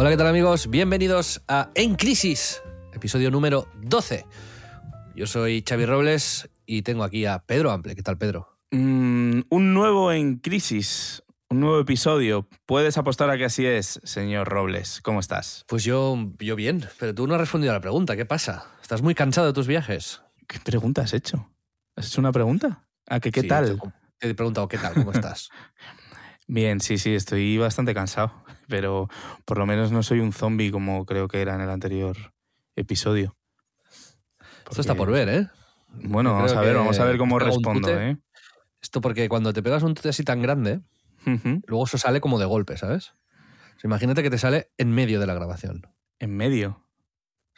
Hola, ¿qué tal amigos? Bienvenidos a En Crisis, episodio número 12. Yo soy Xavi Robles y tengo aquí a Pedro Ample. ¿Qué tal, Pedro? Mm, un nuevo en crisis, un nuevo episodio. Puedes apostar a que así es, señor Robles. ¿Cómo estás? Pues yo, yo bien, pero tú no has respondido a la pregunta. ¿Qué pasa? ¿Estás muy cansado de tus viajes? ¿Qué pregunta has hecho? ¿Has hecho una pregunta? ¿A que qué Sí, tal? Te, te he preguntado, ¿qué tal? ¿Cómo estás? Bien, sí, sí, estoy bastante cansado, pero por lo menos no soy un zombie como creo que era en el anterior episodio. Esto está Porque- por ver, ¿eh? Bueno, vamos a ver, vamos a ver cómo respondo. ¿eh? Esto porque cuando te pegas un tute así tan grande, luego eso sale como de golpe, ¿sabes? O sea, imagínate que te sale en medio de la grabación. En medio.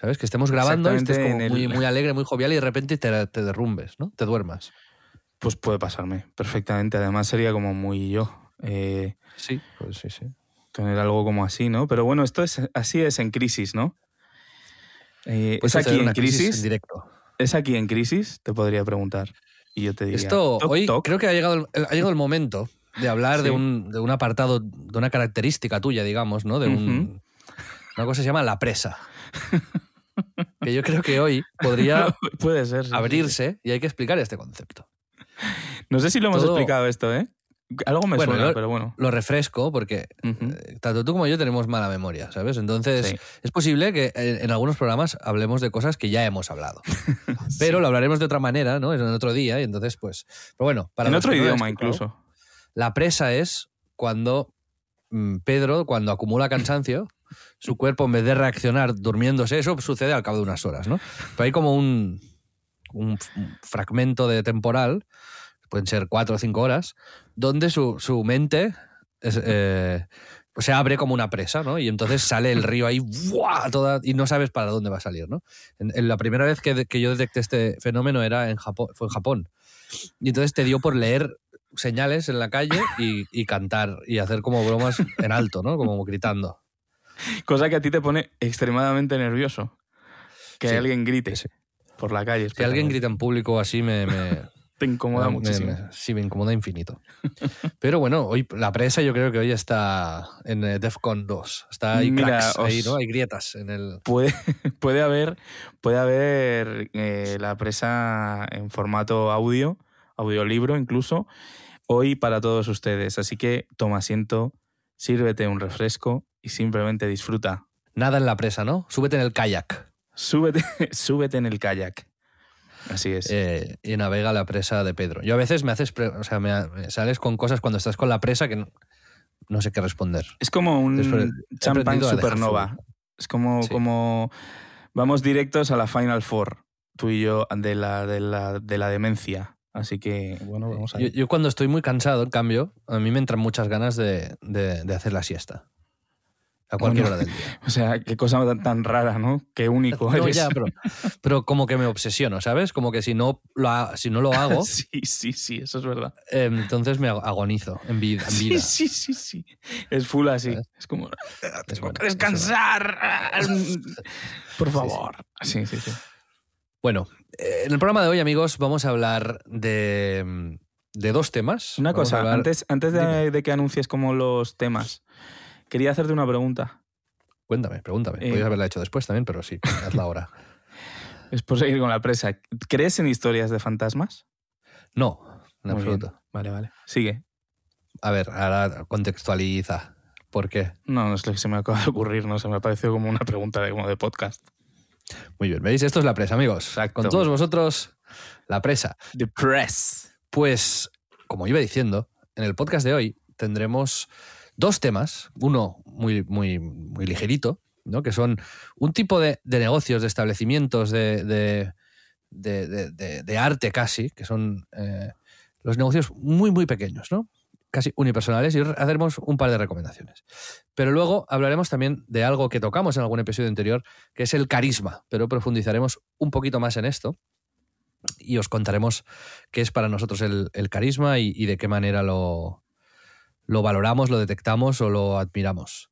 ¿Sabes? Que estemos grabando y estés como el- muy, muy alegre, muy jovial y de repente te, te derrumbes, ¿no? Te duermas. Pues puede pasarme perfectamente. Además sería como muy yo. eh, Sí, pues sí, sí. Tener algo como así, ¿no? Pero bueno, esto es así es en crisis, ¿no? Eh, ¿Es aquí en crisis? en directo. ¿Es aquí en crisis? Te podría preguntar. Y yo te diría. Esto, toc, hoy toc. creo que ha llegado el, ha llegado el momento de hablar de, un, de un apartado, de una característica tuya, digamos, ¿no? De un, una cosa que se llama la presa. que yo creo que hoy podría Puede ser. sí, sí. abrirse y hay que explicar este concepto. No sé si lo hemos Todo- explicado esto, ¿eh? Algo me Bueno, suena, lo- pero bueno. Lo refresco porque eh, tanto tú como yo tenemos mala memoria, ¿sabes? Entonces Sí. es posible que en, en algunos programas hablemos de cosas que ya hemos hablado. Pero lo hablaremos de otra manera, ¿no? En otro día y entonces pues... Pero bueno, para en otro idioma incluso. La presa es cuando mm, Pedro, cuando acumula cansancio, su cuerpo en vez de reaccionar durmiéndose, eso sucede al cabo de unas horas, ¿no? Pero hay como un, un fragmento de temporal, pueden ser cuatro o cinco horas, donde su, su mente es, eh, se abre como una presa, ¿no? Y entonces sale el río ahí, ¡buah! Toda, y no sabes para dónde va a salir, ¿no? En, en la primera vez que, que yo detecté este fenómeno era en Japón, fue en Japón. Y entonces te dio por leer señales en la calle y, y cantar y hacer como bromas en alto, ¿no? Como gritando. Cosa que a ti te pone extremadamente nervioso. Que Sí, alguien grite sí. por la calle. Si alguien grita en público así me, me, Te incomoda me- muchísimo. me- sí, me incomoda infinito. Pero bueno, hoy la presa yo creo que hoy está en eh, DEFCON 2. Está hay Mira, cracks ahí, ¿no? Hay grietas en el... Puede, puede haber, puede haber eh, la presa en formato audio, audiolibro incluso, hoy para todos ustedes. Así que toma asiento, sírvete un refresco y simplemente disfruta. Nada en la presa, ¿no? Súbete en el kayak Súbete, súbete en el kayak. Así es. eh, y navega la presa de Pedro. Yo a veces me haces... o sea, me, me sales con cosas cuando estás con la presa que no, no sé qué responder. es como un Después champán supernova. Es como, Sí. como vamos directos a la Final Four, tú y yo, de la, de la, de la demencia. Así que, bueno, vamos a Yo, ver. yo cuando estoy muy cansado, en cambio, a mí me entran muchas ganas de, de- de hacer la siesta. A cualquier Bueno, hora del día. O sea, qué cosa tan, tan rara, ¿no? Qué único No, eres. ya, pero, pero como que me obsesiono, ¿sabes? Como que si no lo, ha- si no lo hago, Sí, sí, sí, eso es verdad. eh, entonces me ag- agonizo en vida. En Sí, vida. sí, sí, sí. Es full así. ¿Sabes? Es como, Es tengo bueno, que descansar. Por favor. Sí, sí, sí. Bueno, eh, en el programa de hoy, amigos, vamos a hablar de, de dos temas. Una Vamos cosa, hablar- antes, antes de, de que anuncies como los temas, quería hacerte una pregunta. Cuéntame, pregúntame. Eh. Podrías haberla hecho después también, pero sí, hazla ahora. Es por seguir con la presa. ¿Crees en historias de fantasmas? No, en Muy bien. absoluto. Vale, vale. Sigue. A ver, ahora contextualiza. ¿Por qué? No, no es lo que se me acaba de ocurrir, no se me ha parecido como una pregunta de, como de podcast. Muy bien, ¿veis? Esto es la presa, amigos. Exacto. Con todos vosotros, la presa. The Press. Pues, como iba diciendo, en el podcast de hoy tendremos dos temas. Uno muy, muy, muy ligerito, ¿no? que son un tipo de, de negocios, de establecimientos, de, de, de- arte casi, que son eh, los negocios muy, muy pequeños, ¿no? casi unipersonales, y haremos un par de recomendaciones. Pero luego hablaremos también de algo que tocamos en algún episodio anterior, que es el carisma, pero profundizaremos un poquito más en esto y os contaremos qué es para nosotros el, el carisma y, y de qué manera lo, lo valoramos, lo detectamos o lo admiramos.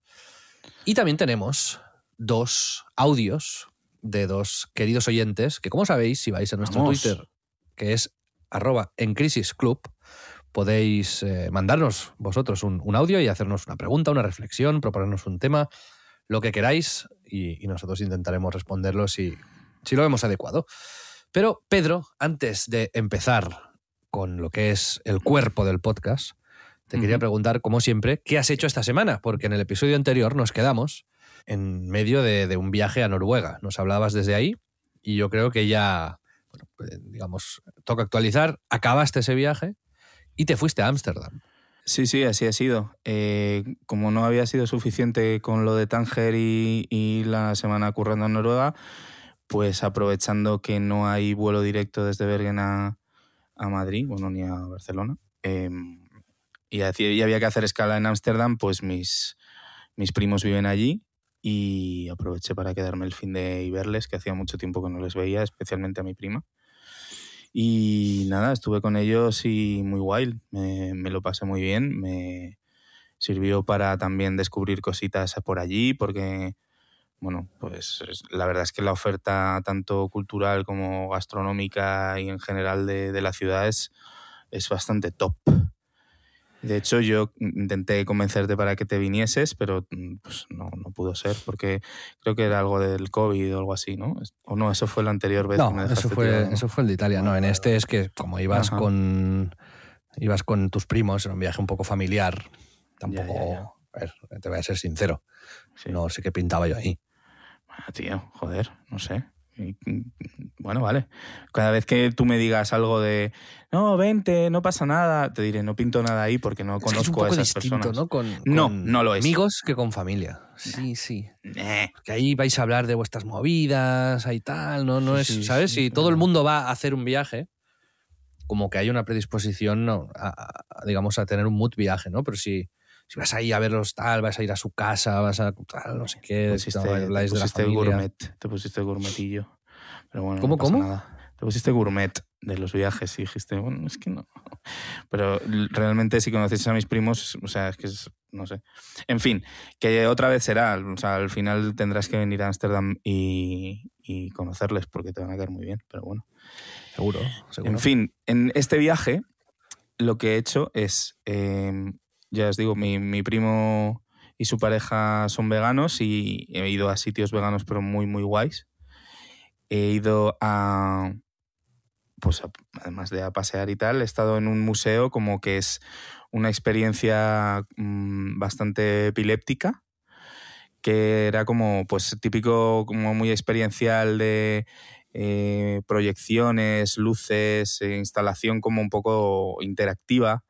Y también tenemos dos audios de dos queridos oyentes que, como sabéis, si vais a nuestro Vamos. Twitter, que es arroba en crisis club, podéis eh, mandarnos vosotros un, un audio y hacernos una pregunta, una reflexión, proponernos un tema, lo que queráis, y, y nosotros intentaremos responderlo si, si lo vemos adecuado. Pero, Pedro, antes de empezar con lo que es el cuerpo del podcast, te quería preguntar, como siempre, ¿qué has hecho esta semana? Porque en el episodio anterior nos quedamos en medio de, de un viaje a Noruega. Nos hablabas desde ahí y yo creo que ya, bueno, pues, digamos, toca actualizar. Acabaste ese viaje y te fuiste a Ámsterdam. Sí, sí, así ha sido. Eh, como no había sido suficiente con lo de Tánger y, y la semana currando en Noruega, pues aprovechando que no hay vuelo directo desde Bergen a, a Madrid, bueno, ni a Barcelona, eh, y, había que hacer escala en Ámsterdam, pues mis, mis primos viven allí y aproveché para quedarme el fin de y verles, que hacía mucho tiempo que no les veía, especialmente a mi prima. Y nada, estuve con ellos y muy guay, me, me lo pasé muy bien, me sirvió para también descubrir cositas por allí, porque, bueno, pues es- la verdad es que la oferta tanto cultural como gastronómica y en general de, de la ciudad es, es bastante top. De hecho, yo intenté convencerte para que te vinieses, pero mm, pues no, no pudo ser, porque creo que era algo del COVID o algo así, ¿no? O no, eso fue la anterior vez que me No, dejaste eso fue, tirado, ¿no? eso fue el de Italia. No, en este es que como ibas Ajá. con ibas con tus primos, era un viaje un poco familiar. Tampoco, Ya, ya, ya. a ver, te voy a ser sincero, Sí. no sé qué pintaba yo ahí. Ah, tío, joder, no sé. Mm, Bueno, vale. Cada vez que tú me digas algo de, no, vente, no pasa nada, te diré, no pinto nada ahí porque no Es que es un conozco a esas distinto, personas. ¿no? Con, No, con no lo es. Amigos que con familia. Sí, sí. Eh, Que ahí vais a hablar de vuestras movidas, ahí tal, ¿no? No Sí, es, sí, ¿sabes? sí, Si todo el mundo va a hacer un viaje, como que hay una predisposición, ¿no? a, a- a, digamos, a tener un mood viaje, ¿no? Pero si, si vas ahí a verlos tal, vas a ir a su casa, vas a tal, no sé qué, te pusiste, no, te habláis de la pusiste gourmet, te pusiste gourmetillo. Pero bueno, ¿Cómo, no pasa cómo? nada. Te pusiste gourmet de los viajes y dijiste, bueno, es que no. Pero realmente si conocéis a mis primos, o sea, es que es, no sé. En fin, que otra vez será, o sea, al final tendrás que venir a Ámsterdam y, y conocerles porque te van a caer muy bien, pero bueno. Seguro, seguro. En fin, en este viaje lo que he hecho es, eh, ya os digo, mi, primo y su pareja son veganos y he ido a sitios veganos pero muy, muy guays. He ido a, pues a- además de a pasear y tal, he estado en un museo como que es una experiencia mm, bastante epiléptica que era como pues típico como muy experiencial de eh, proyecciones, luces, eh, instalación como un poco interactiva,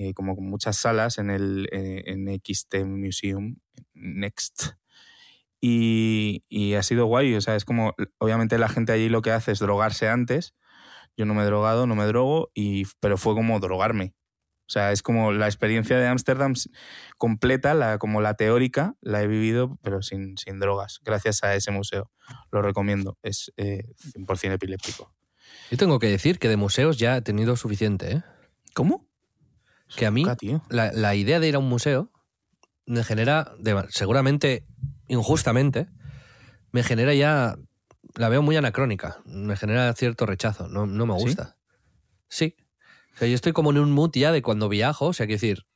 eh, como muchas salas en el eh, en XT Museum Next. Y, y ha sido guay, o sea, es como, obviamente la gente allí lo que hace es drogarse antes, yo no me he drogado, no me drogo, y, pero fue como drogarme. O sea, es como la experiencia de Ámsterdam completa, la, como la teórica, la he vivido, pero sin, sin drogas, gracias a ese museo. Lo recomiendo, es eh, 100% epiléptico. Yo tengo que decir que de museos ya he tenido suficiente, ¿eh? ¿Cómo? Que a mí Nunca, tío. la, la idea de ir a un museo me genera, de- seguramente injustamente, me genera ya, la veo muy anacrónica, me genera cierto rechazo, no, no me ¿Sí? gusta. Sí. O sea, yo estoy como en un mood ya de cuando viajo, o sea, quiero decir,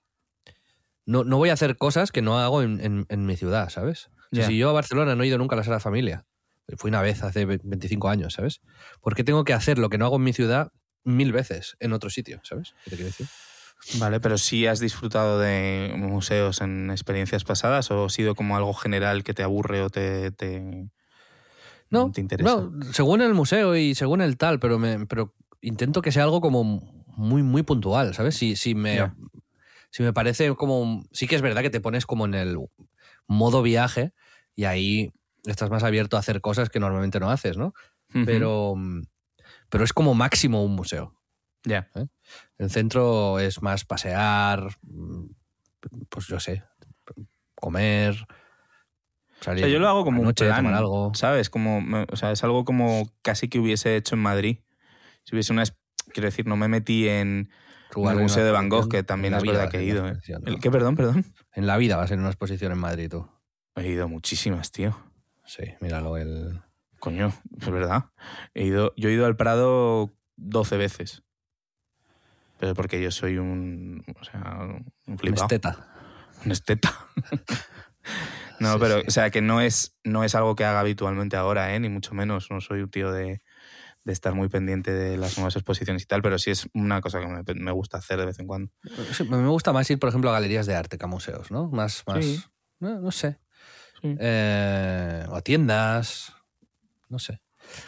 no, no voy a hacer cosas que no hago en, en- en mi ciudad, ¿sabes? O sea. Si yo a Barcelona no he ido nunca a la Sagrada Familia, fui una vez hace ve- 25 años, ¿sabes? ¿Por qué tengo que hacer lo que no hago en mi ciudad mil veces en otro sitio, ¿sabes? ¿Qué te quiero decir? Vale, pero sí has disfrutado de museos en experiencias pasadas o ha sido como algo general que te aburre o te, te, No, te interesa? no, según el museo y según el tal, pero, me, pero intento que sea algo como muy, muy puntual, ¿sabes? Si, si, me, si me parece como... Sí que es verdad que te pones como en el modo viaje y ahí estás más abierto a hacer cosas que normalmente no haces, ¿no? Pero, pero es como máximo un museo. Ya. El centro es más pasear, mm, pues yo sé, comer, O salir sea, yo lo hago como un noche, plan, algo. ¿sabes? Como, o sea, es algo como casi que hubiese hecho en Madrid. Si hubiese una... Quiero decir, no me metí en, en el Museo de Van Gogh, que también en es verdad que he ido. ¿eh? exposición, ¿El ¿no? qué, perdón, perdón? En la vida vas a una exposición en Madrid, tú. He ido muchísimas, tío. Sí, míralo, el... Coño, es verdad. He ido, yo he ido al Prado 12 veces. Pero porque yo soy un. O sea, un un flipado. esteta. Un esteta. no, Sí, pero, sí. o sea, que no es, no es algo que haga habitualmente ahora, ¿eh? Ni mucho menos. No soy un tío de, de estar muy pendiente de las nuevas exposiciones y tal, pero sí es una cosa que me, me gusta hacer de vez en cuando. Sí, me gusta más ir, por ejemplo, a galerías de arte que a museos, ¿no? Más, más... Sí. No, no sé. Sí. Eh, o a tiendas. No sé.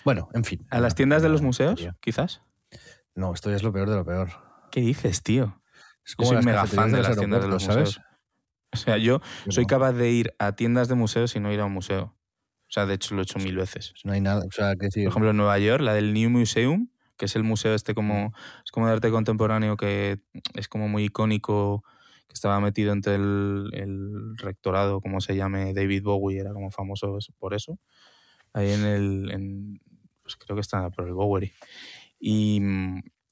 Bueno, en fin. ¿A las tiendas de los Una museos, quizás? No, esto ya es lo peor de lo peor. ¿Qué dices, tío? Es Yo como soy las mega fan de las tiendas de los aeropuertos, museos. O sea, yo Yo soy capaz de ir a tiendas de museos y no ir a un museo. O sea, de hecho lo he hecho mil veces. No hay nada. O sea, que Por ejemplo, en Nueva York, la del New Museum, que es el museo este como, es como de arte contemporáneo que es como muy icónico, que estaba metido entre el, el rectorado, como se llame, David Bowie, era como famoso por eso. Ahí en el, en- pues creo que está por el Bowery. Y,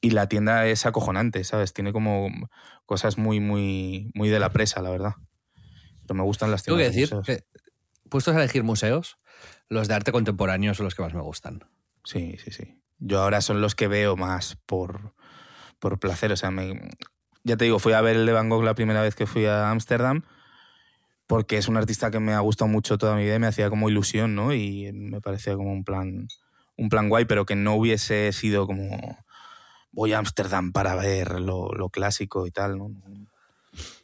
y la tienda es acojonante, ¿sabes? Tiene como cosas muy, muy, muy de la presa, la verdad. Pero me gustan las tengo que tiendas. de decir que, puestos a elegir museos, los de arte contemporáneo son los que más me gustan. Sí, sí, sí. Yo ahora son los que veo más por, por placer. O sea, me, ya te digo, fui a ver el de Van Gogh la primera vez que fui a Ámsterdam porque es un artista que me ha gustado mucho toda mi vida y me hacía como ilusión, ¿no? Y me parecía como un plan, un plan guay, pero que no hubiese sido como voy a Ámsterdam para ver lo, lo clásico y tal, ¿no?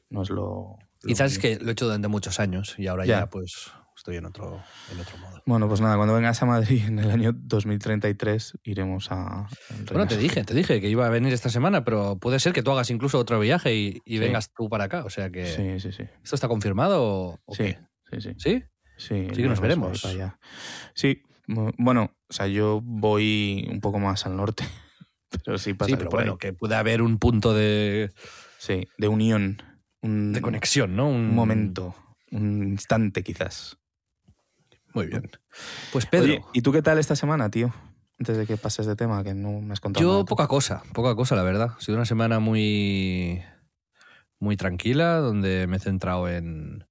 No es lo... lo Quizás es mío. que lo he hecho durante muchos años y ahora ya, Ya. pues estoy en otro, en otro modo. Bueno, pues nada, cuando vengas a Madrid en el año 2033 iremos a... Bueno, te dije, te dije que iba a venir esta semana, pero puede ser que tú hagas incluso otro viaje y, y Sí. vengas tú para acá. O sea que. Sí, sí, sí. ¿Esto está confirmado o, o Sí, qué? sí, sí. ¿Sí? Sí, Sí que nos veremos. para allá. Sí, bueno, o sea, yo voy un poco más al norte, pero sí Sí, pasaré pero bueno, ahí. que puede haber un punto de, Sí, de unión, un, de conexión, ¿no? un momento, un instante quizás. Muy bien. Pues Pedro, Oye, ¿y tú qué tal esta semana, tío? Antes de que pases de tema, que no me has contado nada yo poca cosa, poca cosa, la verdad. Ha sido una semana muy, muy tranquila, donde me he centrado en,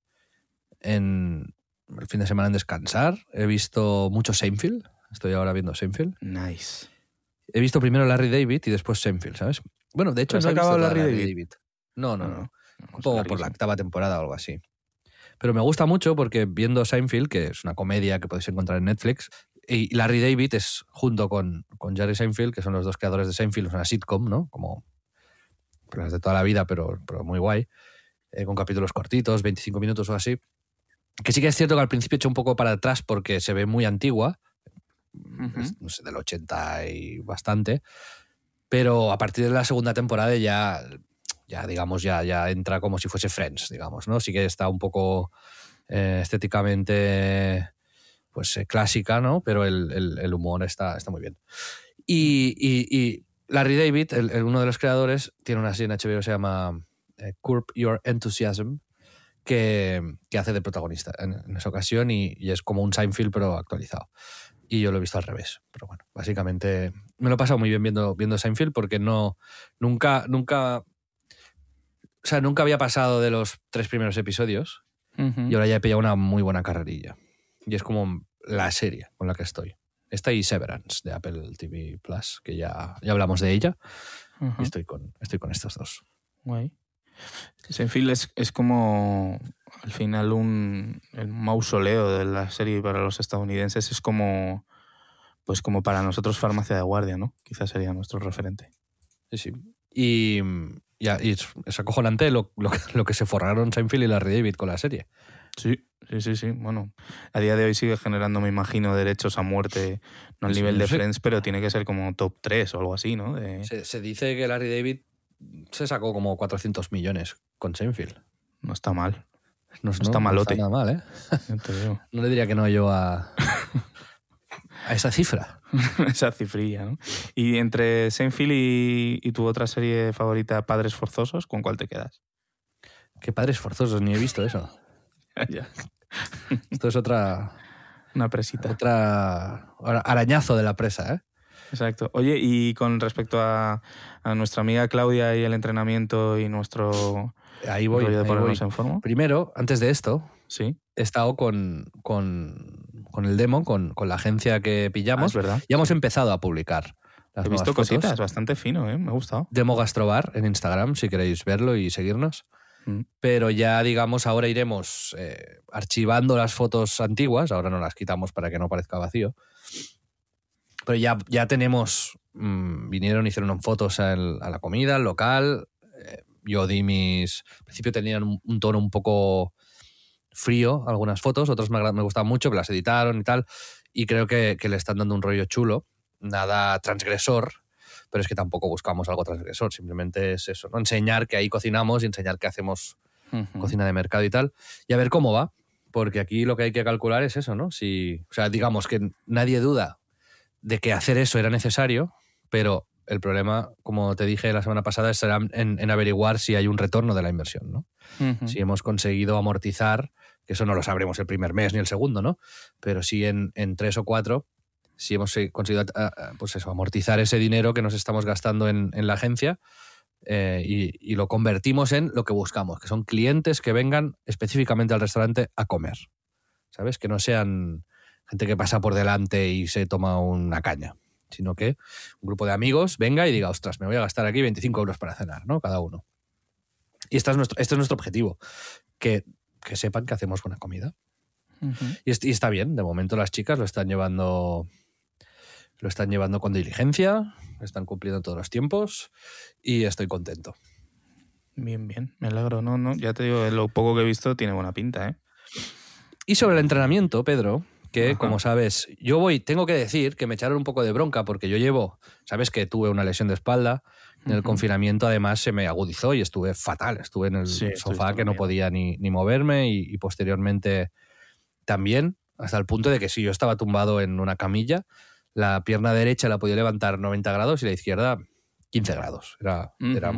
en el fin de semana en descansar. He visto mucho Seinfeld. Estoy ahora viendo Seinfeld. Nice. He visto primero Larry David y después Seinfeld, ¿sabes? Bueno, de hecho, ¿Pero has no he acabado Larry David? No, no, Ah, no. no, es Como por la octava temporada o algo así. Pero me gusta mucho porque viendo Seinfeld, que es una comedia que podéis encontrar en Netflix, y Larry David es junto con, con Jerry Seinfeld, que son los dos creadores de Seinfeld, es una sitcom, ¿no? Como pues, las de toda la vida, pero, pero muy guay, eh, con capítulos cortitos, 25 minutos o así. Que sí que es cierto que al principio hecho un poco para atrás porque se ve muy antigua, Es, no sé, del 80 y bastante, pero a partir de la segunda temporada ya, ya digamos, ya, ya entra como si fuese Friends, digamos, ¿no? Sí que está un poco eh, estéticamente pues eh, clásica, ¿no? Pero el, el- el humor está, está muy bien. Y, y- y Larry David, el- el- uno de los creadores, tiene una serie en HBO que se llama eh, Curb Your Enthusiasm, que, que hace de protagonista en, en esa ocasión y, y es como un Seinfeld pero actualizado. Y yo lo he visto al revés. Pero bueno, básicamente me lo he pasado muy bien viendo, viendo Seinfeld porque no, nunca, nunca, o sea, nunca había pasado de los tres primeros episodios y ahora ya he pillado una muy buena carrerilla. Y es como la serie con la que estoy. Esta y Severance de Apple TV Plus, que ya, ya hablamos de ella. Y estoy con, estoy con estos dos. Guay. Seinfeld es, es como al final un el mausoleo de la serie para los estadounidenses es como pues como para nosotros farmacia de guardia, ¿no? Quizás sería nuestro referente. Sí, sí. Y, y es, acojonante lo, lo, que- lo que se forraron Seinfeld y Larry David con la serie. Sí, sí, sí, sí. Bueno, a día de hoy sigue generando, me imagino, derechos a muerte, no al Sí, nivel de sí. Friends, pero tiene que ser como top 3 o algo así, ¿no? De- Se, se dice que Larry David se sacó como 400 millones con Seinfeld. No está mal, No, está malote. nada mal, ¿eh? ya te digo. No le diría que no yo a, a esa cifra. Esa cifrilla, ¿no? Y entre Seinfeld y, y tu otra serie favorita, Padres Forzosos, ¿con cuál te quedas? Qué padres forzosos, ni he visto eso. Ya, Esto es otra, Una presita. otra ara- arañazo de la presa, ¿eh? Exacto. Oye, y con respecto a, a nuestra amiga Claudia y el entrenamiento y nuestro Ahí voy. rollo de ponernos voy. en forma. Primero, antes de esto, Sí, he estado con, con, con el demo, con, con la agencia que Ah, pillamos. es verdad. ya hemos empezado a publicar las He visto fotos. cositas, bastante fino, ¿eh? Me ha gustado. Demo Gastrobar en Instagram, si queréis verlo y seguirnos. Mm. Pero ya, digamos, ahora iremos eh, archivando las fotos antiguas. Ahora no las quitamos para que no parezca vacío. Pero ya, ya tenemos. mm, vinieron, hicieron fotos al- a la comida, al local. eh, yo di mis. Al principio tenían un, un tono un poco frío, algunas fotos. Otras me, me gustaban mucho, que las editaron y tal. Y creo que, que le están dando un rollo chulo. Nada transgresor, pero es que tampoco buscamos algo transgresor, simplemente es eso, ¿no? Enseñar que ahí cocinamos y enseñar que hacemos cocina de mercado y tal, y a ver cómo va, porque aquí lo que hay que calcular es eso, ¿no? Si, o sea, digamos que nadie duda de que hacer eso era necesario, pero el problema, como te dije la semana pasada, será en, en averiguar si hay un retorno de la inversión, ¿no? Si hemos conseguido amortizar, que eso no lo sabremos el primer mes ni el segundo, ¿no? Pero sí en, en tres o cuatro, si hemos eh, conseguido ah, ah, pues eso, amortizar ese dinero que nos estamos gastando en, en la agencia eh, y, y lo convertimos en lo que buscamos, que son clientes que vengan específicamente al restaurante a comer. ¿Sabes? Que no sean gente que pasa por delante y se toma una caña, sino que un grupo de amigos venga y diga, ostras, me voy a gastar aquí 25 euros para cenar, ¿no? Cada uno. Y este es nuestro, este es nuestro objetivo, que, que sepan que hacemos buena comida. Y, y está bien, de momento las chicas lo están llevando lo están llevando con diligencia, están cumpliendo todos los tiempos y estoy contento. Bien, bien. Me alegro. No, no, ya te digo, lo poco que he visto tiene buena pinta, ¿eh? Y sobre el entrenamiento, Pedro, que Ajá. como sabes, yo voy, tengo que decir que me echaron un poco de bronca porque yo llevo, sabes que tuve una lesión de espalda, en el confinamiento además se me agudizó y estuve fatal, estuve en el Sí, sofá que no podía ni, ni moverme y, y posteriormente también, hasta el punto de que si yo estaba tumbado en una camilla, la pierna derecha la podía levantar 90 grados y la izquierda 15 grados. Era, era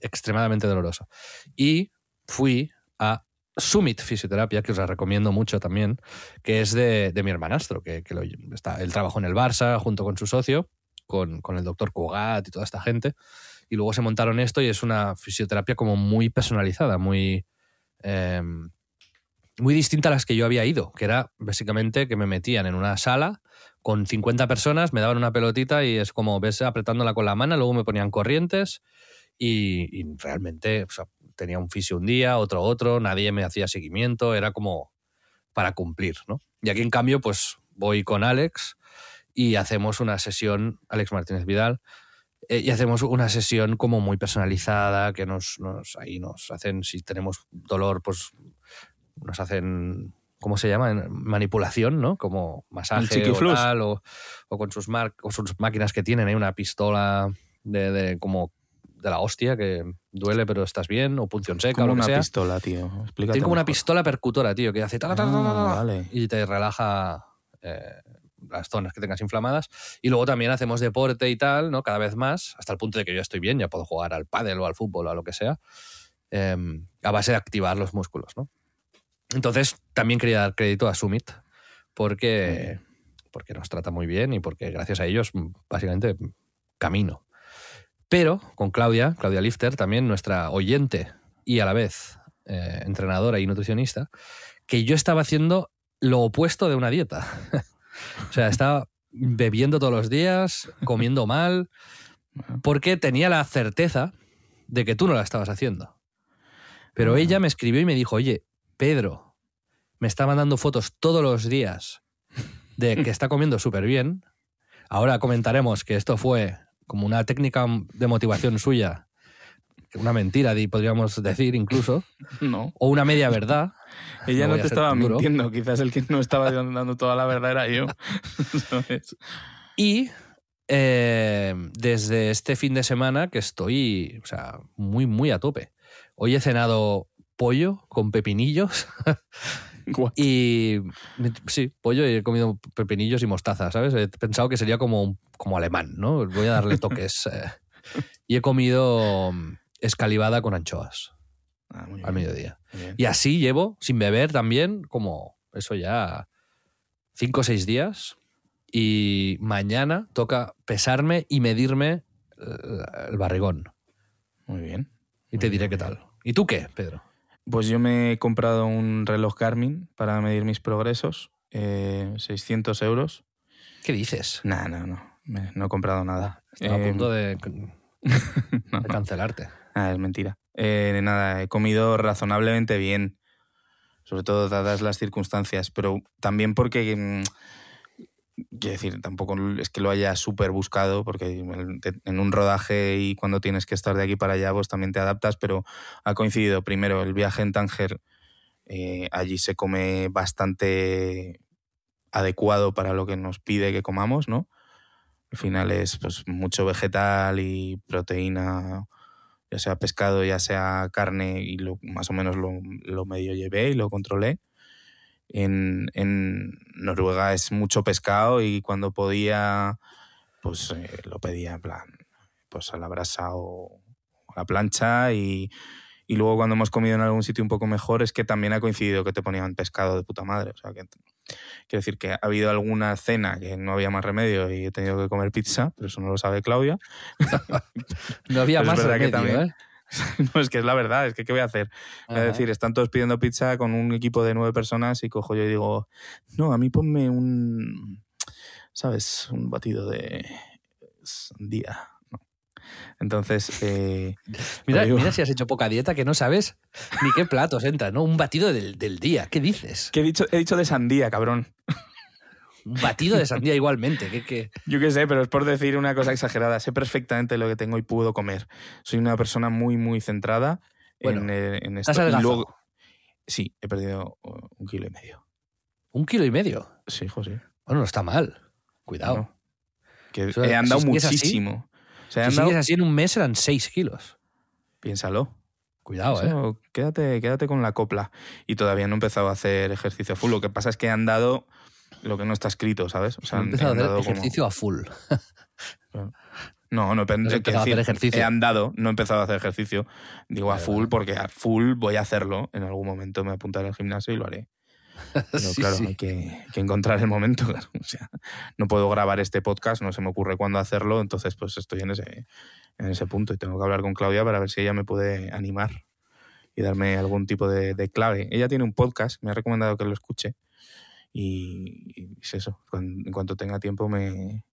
extremadamente doloroso. Y fui a Summit Fisioterapia, que os la recomiendo mucho también, que es de, de mi hermanastro, que, que lo- está, él trabajó en el Barça junto con su socio, con, con el doctor Cugat y toda esta gente. Y luego se montaron esto y es una fisioterapia como muy personalizada, muy, eh, muy distinta a las que yo había ido, que era básicamente que me metían en una sala con 50 personas, me daban una pelotita y es como ves apretándola con la mano, luego me ponían corrientes y, y realmente o sea, tenía un fisio un día, otro otro, nadie me hacía seguimiento, era como para cumplir, ¿no? Y aquí en cambio pues voy con Alex y hacemos una sesión, Alex Martínez Vidal, eh, y hacemos una sesión como muy personalizada, que nos, nos ahí nos hacen, si tenemos dolor, pues nos hacen, ¿cómo se llama? Manipulación, ¿no? Como masaje o tal, o, o con sus, mar- con sus máquinas que tienen, hay una pistola de, de como de la hostia que duele pero estás bien, o punción seca, Como o lo que una sea. pistola, tío. Explícate Tiene como una pistola percutora, tío, que hace ta, ta, ta, ta, ta, ta, Ah, vale. y te relaja eh, las zonas que tengas inflamadas. Y luego también hacemos deporte y tal, ¿no? Cada vez más, hasta el punto de que yo ya estoy bien, ya puedo jugar al pádel o al fútbol o a lo que sea, eh, a base de activar los músculos, ¿no? Entonces, también quería dar crédito a Summit, porque, porque nos trata muy bien y porque gracias a ellos, básicamente, camino. Pero con Claudia, Claudia Lifter, también nuestra oyente y a la vez eh, entrenadora y nutricionista, que yo estaba haciendo lo opuesto de una dieta. o sea, estaba bebiendo todos los días, comiendo mal, porque tenía la certeza de que tú no la estabas haciendo. Pero ella me escribió y me dijo, oye, Pedro, me está mandando fotos todos los días de que está comiendo súper bien. Ahora comentaremos que esto fue como una técnica de motivación suya, una mentira, podríamos decir incluso, No. o una media verdad. Ella No no, te estaba duro. mintiendo. Quizás el que no estaba dando toda la verdad era yo. ¿Sabes? Y eh, desde este fin de semana que estoy, o sea, muy, muy a tope. Hoy he cenado pollo con pepinillos. Y sí, pollo y he comido pepinillos y mostaza, ¿sabes? He pensado que sería como, como alemán, ¿no? Voy a darle toques. eh. Y he comido mm, escalivada con anchoas Ah, muy al bien, mediodía. muy. Y así llevo, sin beber también, como eso ya, cinco o seis días. Y mañana toca pesarme y medirme eh, el barrigón. Muy bien. Y te diré bien, qué tal. ¿Y tú qué, Pedro? Pues yo me he comprado un reloj Garmin para medir mis progresos. eh, 600 euros. ¿Qué dices? No, no, no. me- no he comprado nada. Estaba a Eh, punto de, no, de no. cancelarte. Ah, es mentira. Eh, nada, he comido razonablemente bien, sobre todo dadas las circunstancias, pero también porque, mm, quiero decir, tampoco es que lo haya súper buscado, porque en un rodaje y cuando tienes que estar de aquí para allá, pues también te adaptas, pero ha coincidido primero el viaje en Tánger, eh, allí se come bastante adecuado para lo que nos pide que comamos, ¿no? Al final es pues mucho vegetal y proteína, ya sea pescado, ya sea carne, y lo, más o menos lo, lo medio llevé y lo controlé. En, en Noruega es mucho pescado y cuando podía, pues eh, lo pedía en plan, pues a la brasa o a la plancha y, y luego cuando hemos comido en algún sitio un poco mejor es que también ha coincidido que te ponían pescado de puta madre. O sea, que quiero decir que ha habido alguna cena que no había más remedio y he tenido que comer pizza, pero eso no lo sabe Claudia. No había Pero es más verdad que remedio, también- ¿eh? no, es que es la verdad, es que ¿qué voy a hacer? Voy a decir, están todos pidiendo pizza con un equipo de nueve personas y cojo yo y digo, no, a mí ponme un, ¿sabes? Un batido de sandía. No. Entonces, eh, Mira, digo- mira si has hecho poca dieta que no sabes ni qué platos entra, ¿no? Un batido del, del día. ¿Qué dices? ¿qué he dicho? He dicho de sandía, cabrón. Un batido de sandía igualmente. ¿Qué, qué? Yo qué sé, pero es por decir una cosa exagerada. Sé perfectamente lo que tengo y puedo comer. Soy una persona muy, muy centrada Bueno, en, eh, en esto. ¿Has Y luego- sí, he perdido uh, un kilo y medio. Un kilo y medio. Sí, José. Bueno, no está mal. Cuidado. No. Que he andado si sigues así- muchísimo. O sea, he Si andado, así en un mes serán 6 kilos. piénsalo. Cuidado, ¿eh? Quédate, quédate con la copla. Y todavía no he empezado a hacer ejercicio full. Lo que pasa es que he andado lo que no está escrito, ¿sabes? O sea, He empezado a hacer como- ejercicio a full. No, no he, hacer decir, ejercicio. He andado, no he empezado a hacer ejercicio. Digo a full porque a full voy a hacerlo. En algún momento me apuntaré al gimnasio y lo haré. Pero Sí, claro, sí. hay que, hay que encontrar el momento. claro. O sea, no puedo grabar este podcast, no se me ocurre cuándo hacerlo, entonces pues estoy en ese, en ese punto y tengo que hablar con Claudia para ver si ella me puede animar y darme algún tipo de, de clave. Ella tiene un podcast, me ha recomendado que lo escuche y, y es eso. En cuanto tenga tiempo me,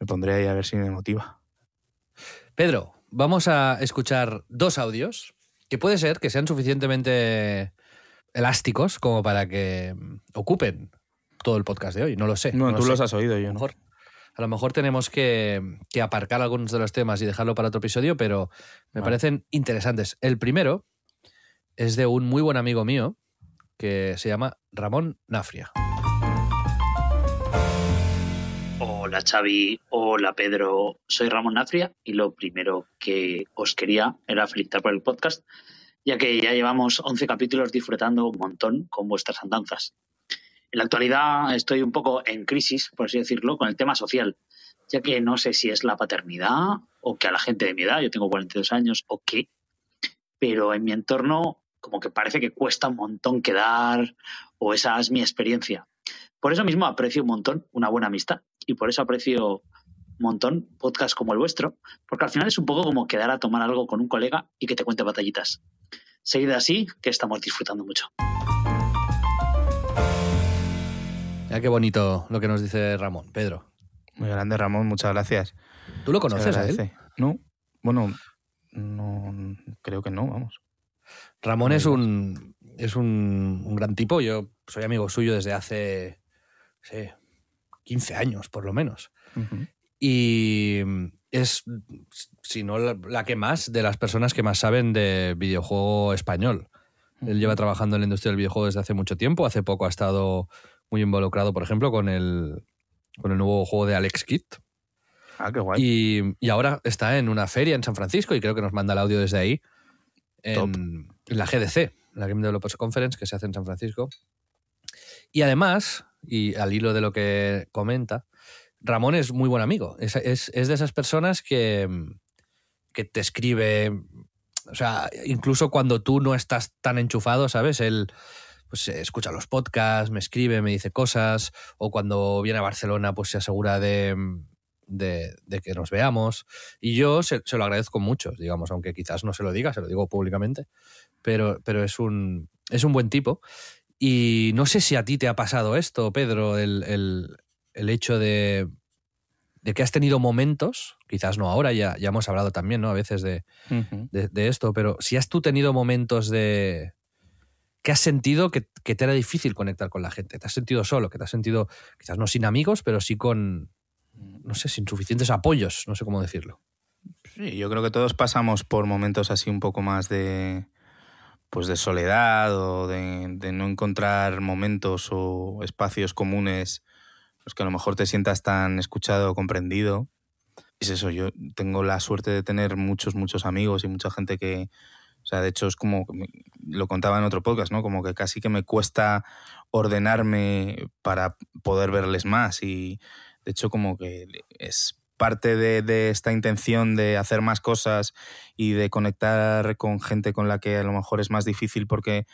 me pondré ahí a ver si me motiva. Pedro, vamos a escuchar dos audios que puede ser que sean suficientemente elásticos como para que ocupen todo el podcast de hoy. No lo sé. No, lo tú los has oído, A yo lo no. mejor, a lo mejor tenemos que, que aparcar algunos de los temas y dejarlo para otro episodio, pero me Vale. parecen interesantes. El primero es de un muy buen amigo mío que se llama Ramón Nafria. Hola Xavi, hola Pedro, soy Ramón Nafria y lo primero que os quería era felicitar por el podcast, ya que ya llevamos 11 capítulos disfrutando un montón con vuestras andanzas. En la actualidad estoy un poco en crisis, por así decirlo, con el tema social, ya que no sé si es la paternidad o que a la gente de mi edad, yo tengo 42 años, o qué, pero en mi entorno como que parece que cuesta un montón quedar o esa es mi experiencia. Por eso mismo aprecio un montón una buena amistad y por eso aprecio un montón podcasts como el vuestro, porque al final es un poco como quedar a tomar algo con un colega y que te cuente batallitas. Seguid así, que estamos disfrutando mucho. Ya qué bonito lo que nos dice Ramón. Pedro, Muy grande, Ramón, muchas gracias. ¿tú lo conoces a él? No, bueno, no, creo que no, vamos. Ramón No es un, es un, un gran tipo. Yo soy amigo suyo desde hace, sé, 15 años, por lo menos. Y es, si no la, la que más, de las personas que más saben de videojuego español. Él lleva trabajando en la industria del videojuego desde hace mucho tiempo. Hace poco ha estado muy involucrado, por ejemplo, con el, con el nuevo juego de Alex Kidd. Ah, qué guay. Y, y ahora está en una feria en San Francisco y creo que nos manda el audio desde ahí. En, en la GDC, la Game Developers Conference, que se hace en San Francisco. Y además, y al hilo de lo que comenta, Ramón es muy buen amigo. Es, es- es de esas personas que, que te escribe. O sea, incluso cuando tú no estás tan enchufado, ¿sabes? Él pues escucha los podcasts, me escribe, me dice cosas, o cuando viene a Barcelona, pues se asegura de, de, que nos veamos. Y yo se, se lo agradezco mucho, digamos, aunque quizás no se lo diga, se lo digo públicamente, pero, pero es, un, es un buen tipo. Y no sé si a ti te ha pasado esto, Pedro, el, el- el hecho de, de que has tenido momentos, quizás no ahora, ya, ya hemos hablado también, ¿no? A veces de, de esto, pero si has tú tenido momentos de que has sentido que, que te era difícil conectar con la gente, te has sentido solo, que te has sentido quizás no sin amigos, pero sí con, no sé, sin suficientes apoyos, no sé cómo decirlo. Sí, yo creo que todos pasamos por momentos así un poco más de pues de soledad o de, no encontrar momentos o espacios comunes los que a lo mejor te sientas tan escuchado o comprendido. Es eso, yo tengo la suerte de tener muchos, muchos amigos y mucha gente que, o sea, de hecho es como, lo contaba en otro podcast, ¿no? Como que casi que me cuesta ordenarme para poder verles más y de hecho como que es parte de, esta intención de hacer más cosas y de conectar con gente con la que a lo mejor es más difícil porque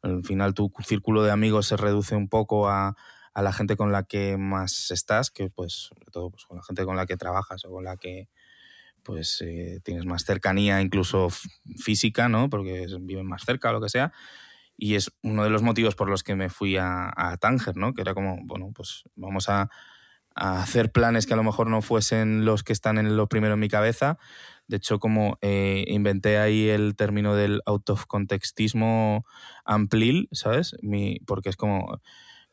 al final tu círculo de amigos se reduce un poco a, la gente con la que más estás, que pues sobre todo pues, con la gente con la que trabajas o con la que pues eh, tienes más cercanía incluso física, ¿no? Porque viven más cerca o lo que sea. Y es uno de los motivos por los que me fui a, a Tánger, ¿no? Que era como, bueno, pues vamos a, hacer planes que a lo mejor no fuesen los que están en lo primero en mi cabeza. De hecho, como eh, inventé ahí el término del out of contextismo amplil, ¿sabes? Mi, porque es como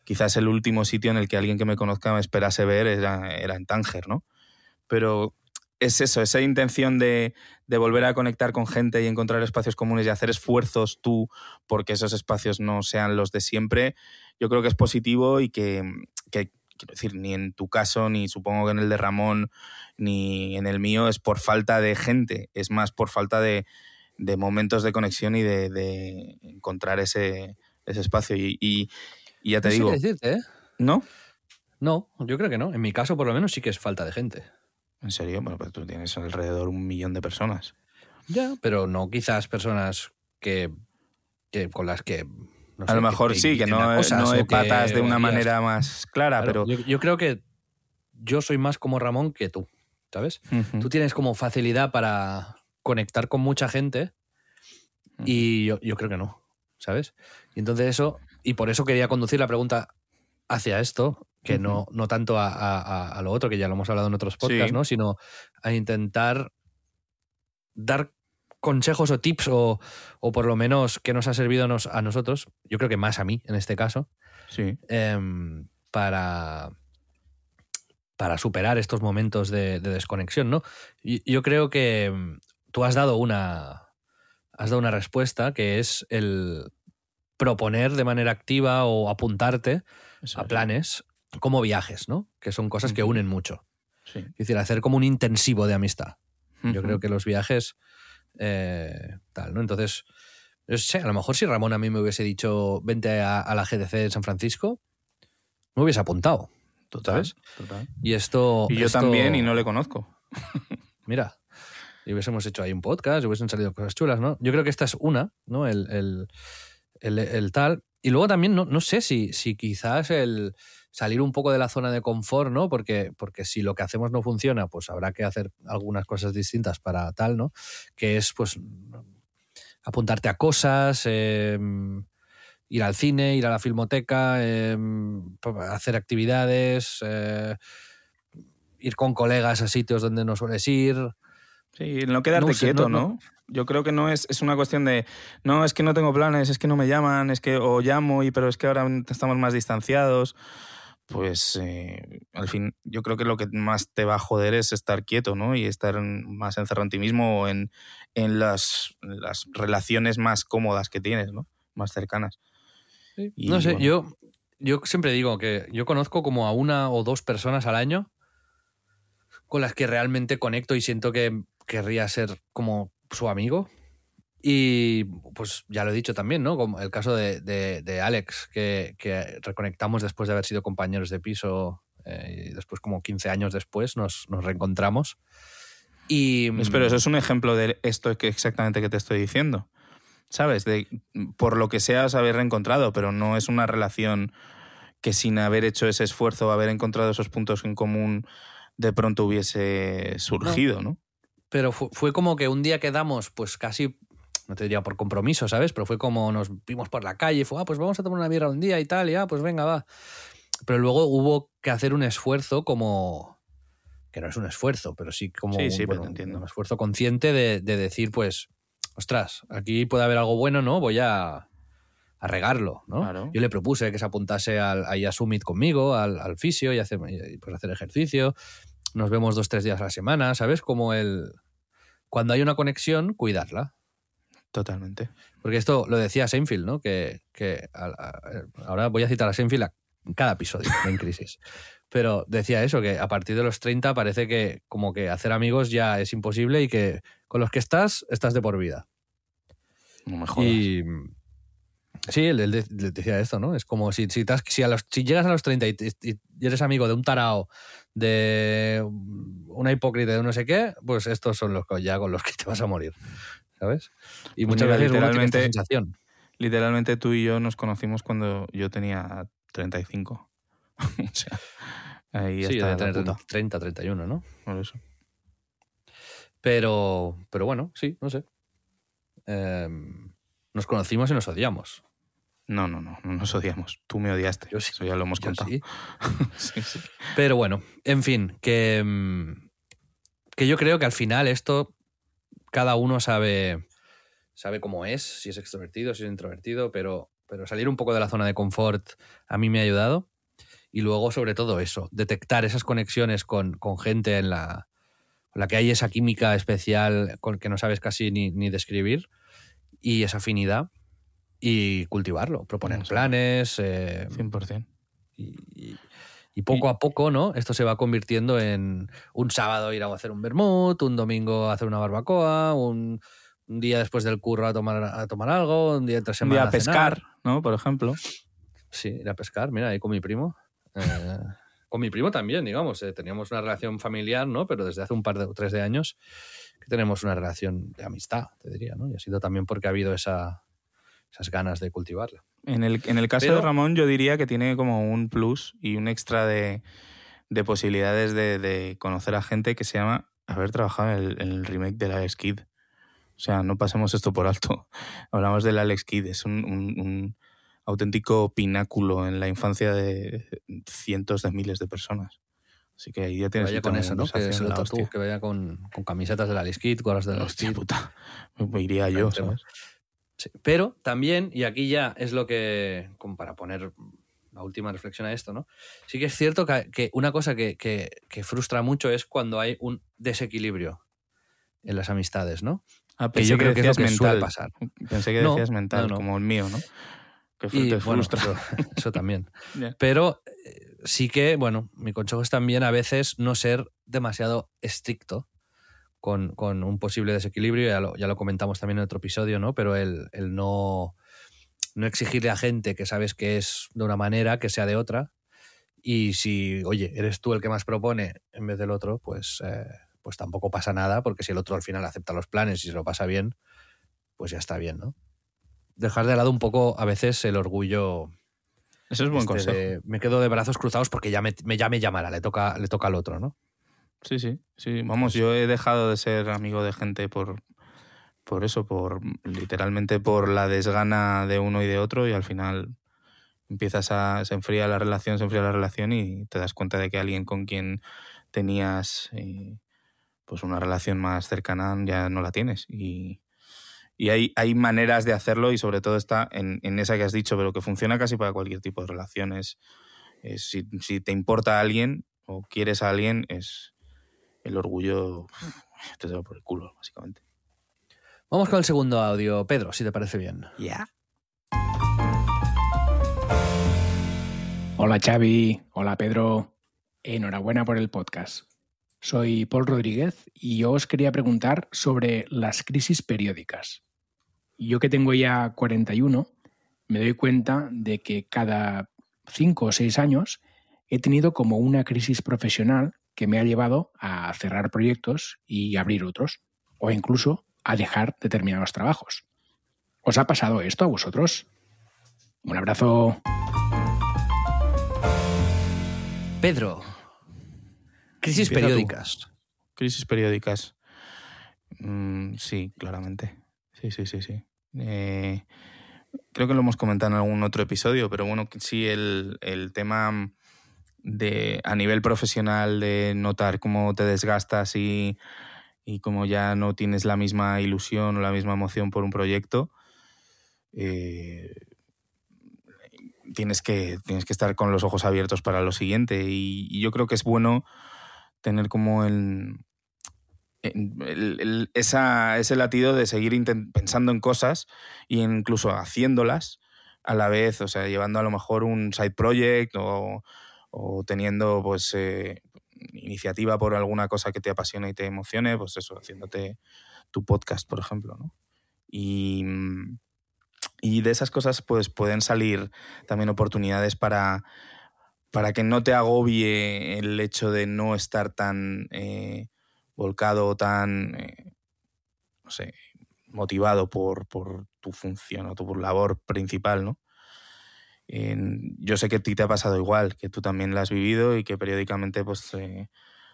quizás el último sitio en el que alguien que me conozca me esperase ver era, era en Tánger, ¿no? Pero es eso, esa intención de, de volver a conectar con gente y encontrar espacios comunes y hacer esfuerzos tú porque esos espacios no sean los de siempre, yo creo que es positivo y que quiero decir, ni en tu caso, ni supongo que en el de Ramón, ni en el mío es por falta de gente, es más por falta de, de momentos de conexión y de, de encontrar ese, ese espacio. Y, y- y ya te No digo, decirte, ¿eh? ¿no? No, yo creo que no. En mi caso, por lo menos, sí que es falta de gente. En serio, bueno, pues tú tienes alrededor un millón de personas. Ya, pero no quizás personas que, que con las que... no a sé, lo mejor sí, que no, cosas no patas de una manera más clara, Claro, pero... yo, yo creo que yo soy más como Ramón que tú, ¿sabes? Tú tienes como facilidad para conectar con mucha gente y yo, yo creo que no, ¿sabes? Y entonces eso, y por eso quería conducir la pregunta hacia esto, que no, no tanto a, a- a- a lo otro, que ya lo hemos hablado en otros podcasts, Sí. ¿no? Sino a intentar dar consejos o tips o, o por lo menos que nos ha servido a nos- a nosotros, yo creo que más a mí en este caso, Sí. em, para, para superar estos momentos de, de desconexión, ¿no? Y yo creo que em, tú has dado una has dado una respuesta que es el proponer de manera activa o apuntarte eso a es. planes como viajes, ¿no? Que son cosas que unen mucho. Sí. Es decir, hacer como un intensivo de amistad. Yo creo que los viajes, eh, tal, ¿no? Entonces, no sé, a lo mejor si Ramón a mí me hubiese dicho, vente a, a la GDC de San Francisco, me hubiese apuntado. Total, ¿sabes? total. Y esto... Y yo esto- también, y no le conozco. Mira, y hubiésemos hecho ahí un podcast, y hubiesen salido cosas chulas, ¿no? Yo creo que esta es una, ¿no? El, el- el- el tal. Y luego también, no, no sé si, si quizás el salir un poco de la zona de confort, ¿no? Porque, porque si lo que hacemos no funciona, pues habrá que hacer algunas cosas distintas para tal, ¿no? Que es, pues, apuntarte a cosas, eh, ir al cine, ir a la filmoteca, eh, hacer actividades, eh, ir con colegas a sitios donde no sueles ir. Sí, no quedarte No sé, quieto, no- ¿no? no. Yo creo que no es, es una cuestión de, no, es que no tengo planes, es que no me llaman, es que, o llamo, y pero es que ahora estamos más distanciados. Pues eh, al fin, yo creo que lo que más te va a joder es estar quieto, ¿no? Y estar más encerrado en ti mismo o en, en las, las relaciones más cómodas que tienes, ¿no? Más cercanas. Y, no sé, bueno. yo, yo siempre digo que yo conozco como a una o dos personas al año con las que realmente conecto y siento que querría ser como su amigo. Y pues ya lo he dicho también, ¿no? Como el caso de, de- de Alex, que, que reconectamos después de haber sido compañeros de piso eh, y después como 15 años después nos, nos reencontramos. Y, Pero eso es un ejemplo de esto que exactamente que te estoy diciendo. ¿Sabes? De, por lo que sea os habéis reencontrado, pero no es una relación que sin haber hecho ese esfuerzo, haber encontrado esos puntos en común, de pronto hubiese surgido, ¿no? Pero fu- fue, como que un día quedamos, pues casi, no te diría por compromiso, ¿sabes? Pero fue como nos vimos por la calle, fue, ah, pues vamos a tomar una birra un día y tal, y ah, pues venga, va. Pero luego hubo que hacer un esfuerzo como, que no es un esfuerzo, pero sí como Sí, un, sí, bueno, te entiendo. un esfuerzo consciente de, de decir, pues, ostras, aquí puede haber algo bueno, ¿no? Voy a, a regarlo, ¿no? Claro. Yo le propuse que se apuntase al, ahí a Summit conmigo, al, al fisio y hacer, y, pues, hacer ejercicio. Nos vemos dos, tres días a la semana, ¿sabes? Como el... Cuando hay una conexión, cuidarla. Totalmente. Porque esto lo decía Seinfeld, ¿no? Que, que a- a- ahora voy a citar a Seinfeld a cada episodio En Crisis. Pero decía eso, que a partir de los 30 parece que como que hacer amigos ya es imposible y que con los que estás, estás de por vida. No me jodas. Y sí, él, él de- él decía esto, ¿no? Es como si, si, has- si, a los- si llegas a los 30 y, y eres amigo de un tarao, de una hipócrita, de no sé qué, pues estos son los que ya con los que te vas a morir, ¿sabes? Y Pues muchas veces uno tiene esta literalmente- sensación. Literalmente tú y yo nos conocimos cuando yo tenía 35. o sea, ahí Sí, está puta. 30, 31, ¿no? Por eso. Pero, pero bueno, sí, no sé. Em, nos conocimos y nos odiamos. No, no, no, no nos odiamos. Tú me odiaste. Yo sí. Eso ya lo hemos Yo contado. sí. Sí, sí. Pero bueno, en fin, que, mm, que yo creo que al final esto cada uno sabe, sabe cómo es, si es extrovertido, si es introvertido, pero, pero salir un poco de la zona de confort a mí me ha ayudado. Y luego, sobre todo eso, detectar esas conexiones con, con gente en la, la que hay esa química especial con que no sabes casi ni, ni describir y esa afinidad y cultivarlo, proponer planes, eh, 100%. y, y- y poco a poco, ¿no? Esto se va convirtiendo en un sábado ir a hacer un vermut, un domingo a hacer una barbacoa, un, un día después del curro a tomar, a tomar algo, un día entre Un semana día a a pescar, cenar. ¿no? Por ejemplo. Sí, ir a pescar, mira, ahí con mi primo. Eh, con mi primo también, digamos. eh, teníamos una relación familiar, ¿no? Pero desde hace un par de tres de años que tenemos una relación de amistad, te diría, ¿no? Y ha sido también porque ha habido esa, esas ganas de cultivarla. En el, en el caso Pero- de Ramón, yo diría que tiene como un plus y un extra de, de posibilidades de, de conocer a gente que se llama haber trabajado en el, en el remake del Alex Kidd. O sea, no pasemos esto por alto. Hablamos del Alex Kidd, es un, un- un auténtico pináculo en la infancia de cientos de miles de personas. Así que ahí ya Que tienes vaya un tema con eso, ¿no? Que que vaya con, con camisetas de la Alice Kid, gorras de la Hostia puta. Me iría yo, ¿sabes? Sí, Pero también, y aquí ya es lo que, como para poner la última reflexión a esto, ¿no? Sí que es cierto que, que una cosa que, que- que frustra mucho es cuando hay un desequilibrio en las amistades, ¿no? Ah, Que yo creo que es lo suele mental. pasar. Pensé que No, decías mental, no, no. como el mío, ¿no? Que Y te bueno, frustra. eso, eso también. Pero eh, sí que, bueno, mi consejo es también a veces no ser demasiado estricto con, con un posible desequilibrio, ya lo, ya lo comentamos también en otro episodio, ¿no? Pero el, el no, no exigirle a gente que sabes que es de una manera, que sea de otra. Y si, oye, eres tú el que más propone en vez del otro, pues, eh, pues tampoco pasa nada, porque si el otro al final acepta los planes y se lo pasa bien, pues ya está bien, ¿no? Dejar de lado un poco a veces el orgullo Eso es buen este consejo. de, me quedo de brazos cruzados porque ya me, me- ya me llamará, le toca, le toca al otro, ¿no? Sí, sí, sí. Vamos, yo he dejado de ser amigo de gente por, por eso, por literalmente por la desgana de uno y de otro y al final empiezas a, se enfría la relación, se enfría la relación y te das cuenta de que alguien con quien tenías eh, pues una relación más cercana ya no la tienes. Y, y hay, hay maneras de hacerlo y sobre todo está en, en, esa que has dicho, pero que funciona casi para cualquier tipo de relaciones. si, si, te importa a alguien o quieres a alguien, es el orgullo te da por el culo, básicamente. Vamos con el segundo audio, Pedro, si te parece bien. Ya. Yeah. Hola Xavi, hola Pedro, enhorabuena por el podcast. Soy Paul Rodríguez y yo os quería preguntar sobre las crisis periódicas. Yo que tengo ya 41, me doy cuenta de que cada 5 o 6 años he tenido como una crisis profesional que me ha llevado a cerrar proyectos y abrir otros, o incluso a dejar determinados trabajos. ¿Os ha pasado esto a vosotros? Un abrazo. Pedro, crisis Empieza tú. periódicas. Crisis periódicas. Mm, sí, claramente. Sí, sí, sí, sí. Eh, creo que lo hemos comentado en algún otro episodio, pero bueno, sí, el, el tema de a nivel profesional de notar cómo te desgastas y, y cómo ya no tienes la misma ilusión o la misma emoción por un proyecto, eh, tienes, que, tienes que estar con los ojos abiertos para lo siguiente. Y, yo creo que es bueno tener como el, el, el, esa, ese latido de seguir pensando en cosas e incluso haciéndolas a la vez, o sea, llevando a lo mejor un side project o, o teniendo pues eh, iniciativa por alguna cosa que te apasione y te emocione, pues eso, haciéndote tu podcast, por ejemplo, ¿no? Y, y de esas cosas pues pueden salir también oportunidades para, para que no te agobie el hecho de no estar tan eh, volcado o tan, eh, no sé, motivado por, por, tu función o tu labor principal, ¿no? Yo sé que a ti te ha pasado igual, que tú también la has vivido y que periódicamente pues eh,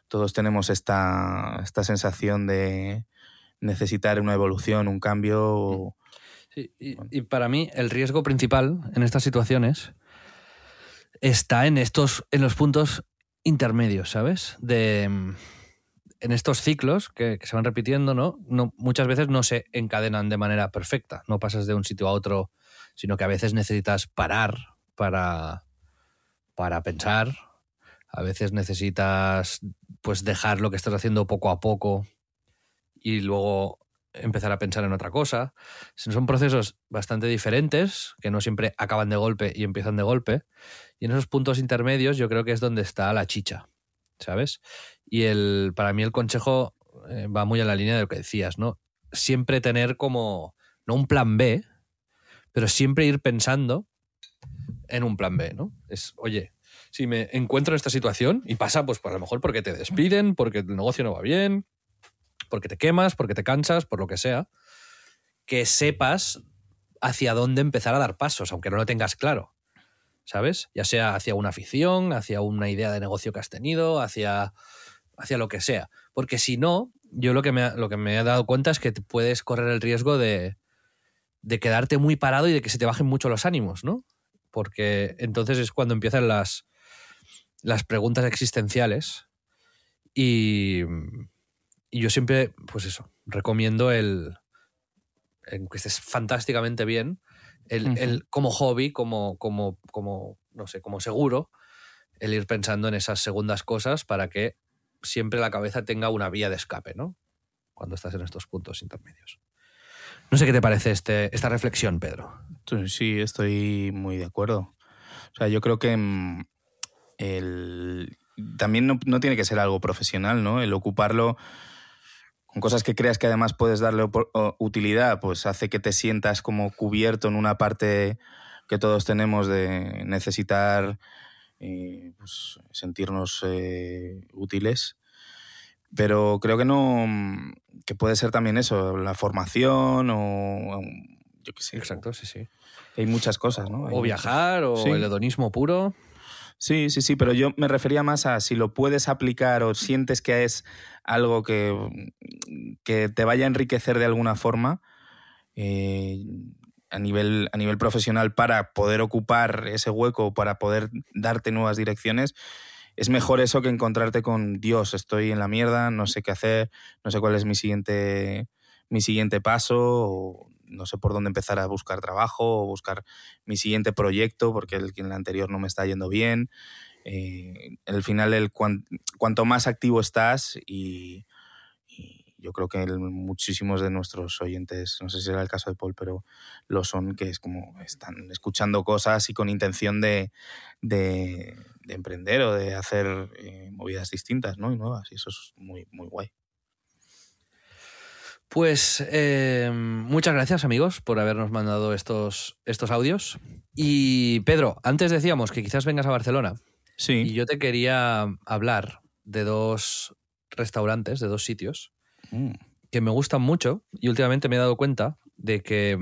todos tenemos esta, esta sensación de necesitar una evolución, un cambio. Sí, y, y, para mí el riesgo principal en estas situaciones está en estos, en los puntos intermedios, ¿sabes? De en estos ciclos que, se van repitiendo, ¿no? ¿no? Muchas veces no se encadenan de manera perfecta. No pasas de un sitio a otro sino que a veces necesitas parar para, para pensar, a veces necesitas pues dejar lo que estás haciendo poco a poco y luego empezar a pensar en otra cosa. Son procesos bastante diferentes, que no siempre acaban de golpe y empiezan de golpe. Y en esos puntos intermedios yo creo que es donde está la chicha, ¿sabes? Y el, para mí el consejo eh, va muy en la línea de lo que decías, ¿no? Siempre tener como, no un plan B, pero siempre ir pensando en un plan B, ¿no? Es, oye, si me encuentro en esta situación y pasa, pues, pues a lo mejor porque te despiden, porque el negocio no va bien, porque te quemas, porque te cansas, por lo que sea, que sepas hacia dónde empezar a dar pasos, aunque no lo tengas claro, ¿sabes? Ya sea hacia una afición, hacia una idea de negocio que has tenido, hacia, hacia lo que sea. Porque si no, yo lo que, me, lo que me he dado cuenta es que puedes correr el riesgo de, de quedarte muy parado y de que se te bajen mucho los ánimos, ¿no? Porque entonces es cuando empiezan las, las preguntas existenciales y, y yo siempre, pues eso, recomiendo el, el que estés fantásticamente bien, el, uh -huh. el, como hobby, como, como, como, no sé, como seguro, el ir pensando en esas segundas cosas para que siempre la cabeza tenga una vía de escape, ¿no? Cuando estás en estos puntos intermedios. No sé qué te parece este, esta reflexión, Pedro. Sí, estoy muy de acuerdo. O sea, yo creo que mm, el, también no, no, tiene que ser algo profesional, ¿no? El ocuparlo con cosas que creas que además puedes darle utilidad, pues hace que te sientas como cubierto en una parte que todos tenemos de necesitar eh, pues, sentirnos eh, útiles. Pero creo que no, que puede ser también eso, la formación o yo qué sé. Exacto, sí, sí. Hay muchas cosas, ¿no? Hay o viajar, muchas. o sí. el hedonismo puro. Sí, sí, sí, pero yo me refería más a si lo puedes aplicar o sientes que es algo que, que te vaya a enriquecer de alguna forma eh, a, nivel, a nivel profesional para poder ocupar ese hueco, para poder darte nuevas direcciones, es mejor eso que encontrarte con Dios, estoy en la mierda, no sé qué hacer, no sé cuál es mi siguiente, mi siguiente paso, no sé por dónde empezar a buscar trabajo o buscar mi siguiente proyecto porque el, el anterior no me está yendo bien. Eh, al final, el cuanto más activo estás y, yo creo que muchísimos de nuestros oyentes, no sé si era el caso de Paul, pero lo son, que es como están escuchando cosas y con intención de, de, emprender o de hacer eh, movidas distintas ¿no? y nuevas. Y eso es muy, muy guay. Pues eh, muchas gracias amigos por habernos mandado estos, estos audios. Y Pedro, antes decíamos que quizás vengas a Barcelona. Sí. Y yo te quería hablar de dos restaurantes, de dos sitios, mm. que me gustan mucho y últimamente me he dado cuenta de que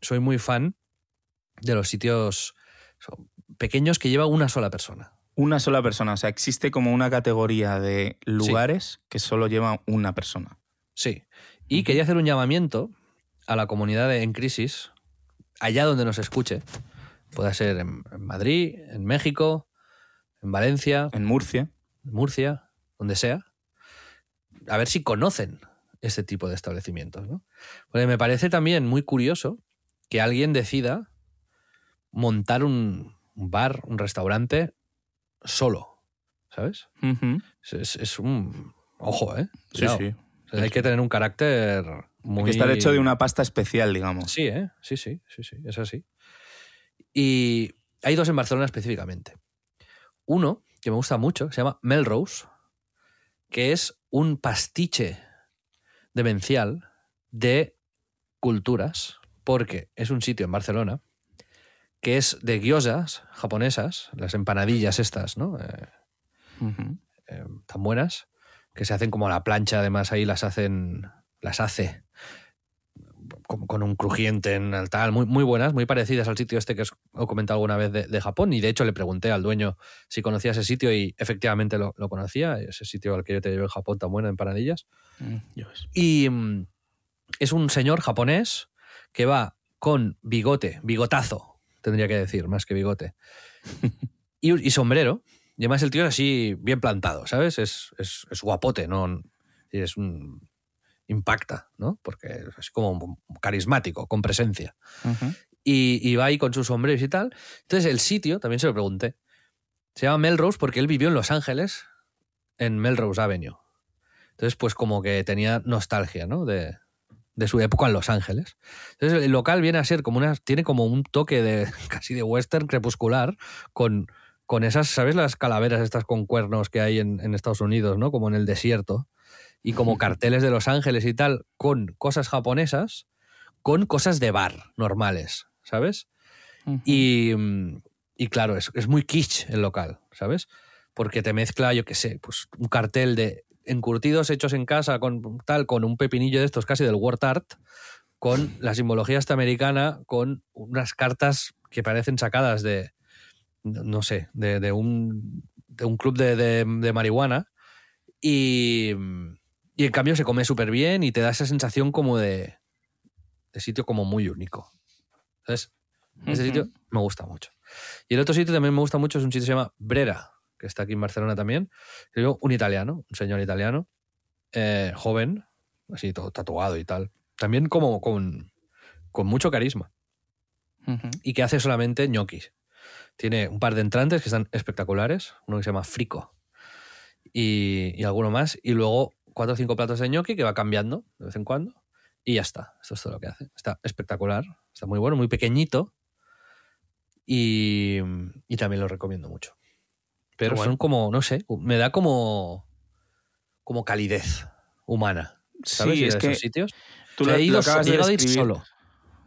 soy muy fan de los sitios pequeños que lleva una sola persona. Una sola persona, o sea, existe como una categoría de lugares que solo lleva una persona. Sí, y quería hacer un llamamiento a la comunidad En Crisis, allá donde nos escuche. Puede ser en, Madrid, en México, en Valencia. En Murcia. En Murcia, donde sea. A ver si conocen este tipo de establecimientos. ¿no? Porque me parece también muy curioso que alguien decida montar un, bar, un restaurante solo. ¿Sabes? es, es, un. Ojo, ¿eh? Sí, sí hay que tener un carácter muy... Hay que estar hecho de una pasta especial, digamos. Sí, ¿eh? sí, sí, sí, sí, es así. Y hay dos en Barcelona específicamente. Uno, que me gusta mucho, se llama Melrose, que es un pastiche demencial de culturas, porque es un sitio en Barcelona que es de gyozas japonesas, las empanadillas estas, ¿no? Eh, eh, tan buenas, que se hacen como a la plancha, además ahí las hacen, las hace con, un crujiente en el tal, muy, muy buenas, muy parecidas al sitio este que os he comentado alguna vez de, Japón. Y de hecho le pregunté al dueño si conocía ese sitio y efectivamente lo, conocía, ese sitio al que yo te llevé en Japón tan bueno en empanadillas. Mm, y mm, es un señor japonés que va con bigote, bigotazo, tendría que decir, más que bigote, y sombrero, y además el tío es así bien plantado, ¿sabes? Es, guapote, ¿no? Es un. Impacta, ¿no? Porque es como carismático, con presencia. y, va ahí con sus sombreros y tal. Entonces el sitio, también se lo pregunté. Se llama Melrose porque él vivió en Los Ángeles, en Melrose Avenue. Entonces, pues como que tenía nostalgia, ¿no? De, de su época en Los Ángeles. Entonces, el local viene a ser como una. tiene como un toque de casi de western crepuscular, con con esas, ¿sabes? Las calaveras estas con cuernos que hay en, Estados Unidos, ¿no? Como en el desierto. Y como carteles de Los Ángeles y tal, con cosas japonesas, con cosas de bar normales, ¿sabes? y, claro, es, es, muy kitsch el local, ¿sabes? Porque te mezcla, yo qué sé, pues un cartel de encurtidos hechos en casa con tal, con un pepinillo de estos casi del word art, con la simbología americana, con unas cartas que parecen sacadas de, no sé, de, un, de un club de, marihuana y, y, en cambio se come súper bien y te da esa sensación como de, de sitio como muy único. ¿Sabes? Ese sitio me gusta mucho. Y el otro sitio también me gusta mucho es un sitio que se llama Brera, que está aquí en Barcelona también. Un italiano, un señor italiano, eh, joven, así todo tatuado y tal. También como con, con mucho carisma. Y que hace solamente ñoquis. Tiene un par de entrantes que están espectaculares, uno que se llama Frico y, alguno más, y luego cuatro o cinco platos de gnocchi que va cambiando de vez en cuando y ya está. Esto es todo lo que hace. Está espectacular, está muy bueno, muy pequeñito y, también lo recomiendo mucho. Pero son como, no sé, me da como, como calidez humana. ¿Sabes? Sí, es que sitios. Tú he ido, a ir solo.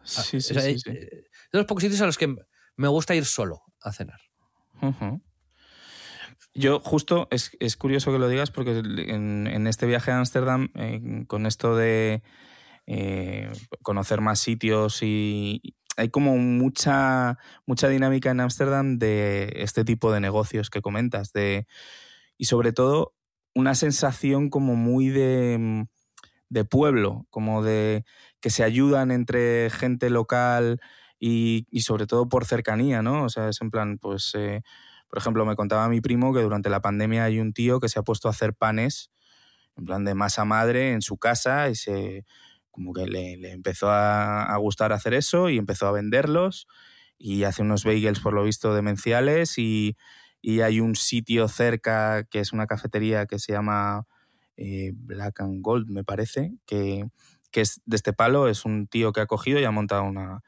Sí, sí, sí, sí. De los pocos sitios a los que me gusta ir solo a cenar. Yo justo, es, curioso que lo digas porque en, este viaje a Ámsterdam, eh, con esto de eh, conocer más sitios y hay como mucha, mucha dinámica en Ámsterdam de este tipo de negocios que comentas, de, y sobre todo una sensación como muy de, de pueblo, como de que se ayudan entre gente local y, sobre todo por cercanía, ¿no? O sea, es en plan, pues, eh, Por ejemplo, me contaba mi primo que durante la pandemia hay un tío que se ha puesto a hacer panes en plan de masa madre en su casa y se como que le, empezó a, gustar hacer eso y empezó a venderlos y hace unos bagels por lo visto demenciales y, y hay un sitio cerca que es una cafetería que se llama eh, Black and Gold me parece que, que, es de este palo es un tío que ha cogido y ha montado una,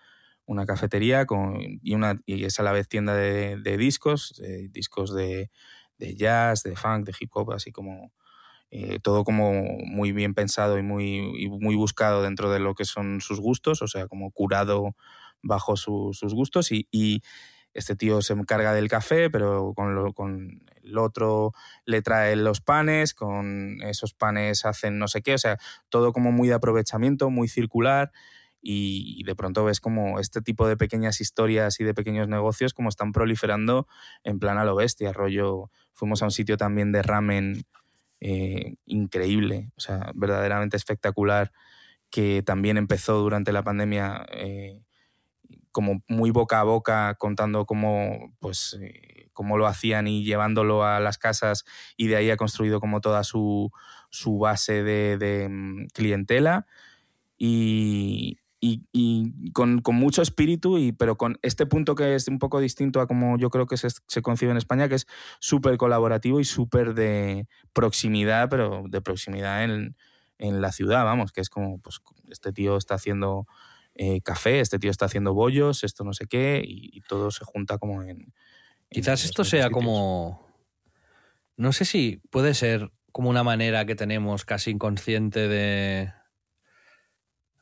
una cafetería con, y, una, y es a la vez tienda de, discos discos de, de jazz de funk de hip hop así como eh, todo como muy bien pensado y muy, muy buscado dentro de lo que son sus gustos, o sea, como curado bajo sus gustos. Y, este tío se encarga del café, pero con, con el otro le trae los panes, con esos panes hacen no sé qué, o sea, todo como muy de aprovechamiento, muy circular y, de pronto ves como este tipo de pequeñas historias y de pequeños negocios como están proliferando en plan a lo bestia, rollo, fuimos a un sitio también de ramen eh, increíble, o sea, verdaderamente espectacular, que también empezó durante la pandemia eh, como muy boca a boca, contando cómo, pues, eh, cómo lo hacían y llevándolo a las casas y de ahí ha construido como toda su, su base de, de mm, clientela. Y, y, con, mucho espíritu, y, pero con este punto que es un poco distinto a como yo creo que se, se concibe en España, que es súper colaborativo y súper de proximidad, pero de proximidad en, en, la ciudad, vamos, que es como, pues este tío está haciendo eh, café, este tío está haciendo bollos, esto no sé qué, y, todo se junta como en... Quizás esto sea como... No sé si puede ser como una manera que tenemos casi inconsciente de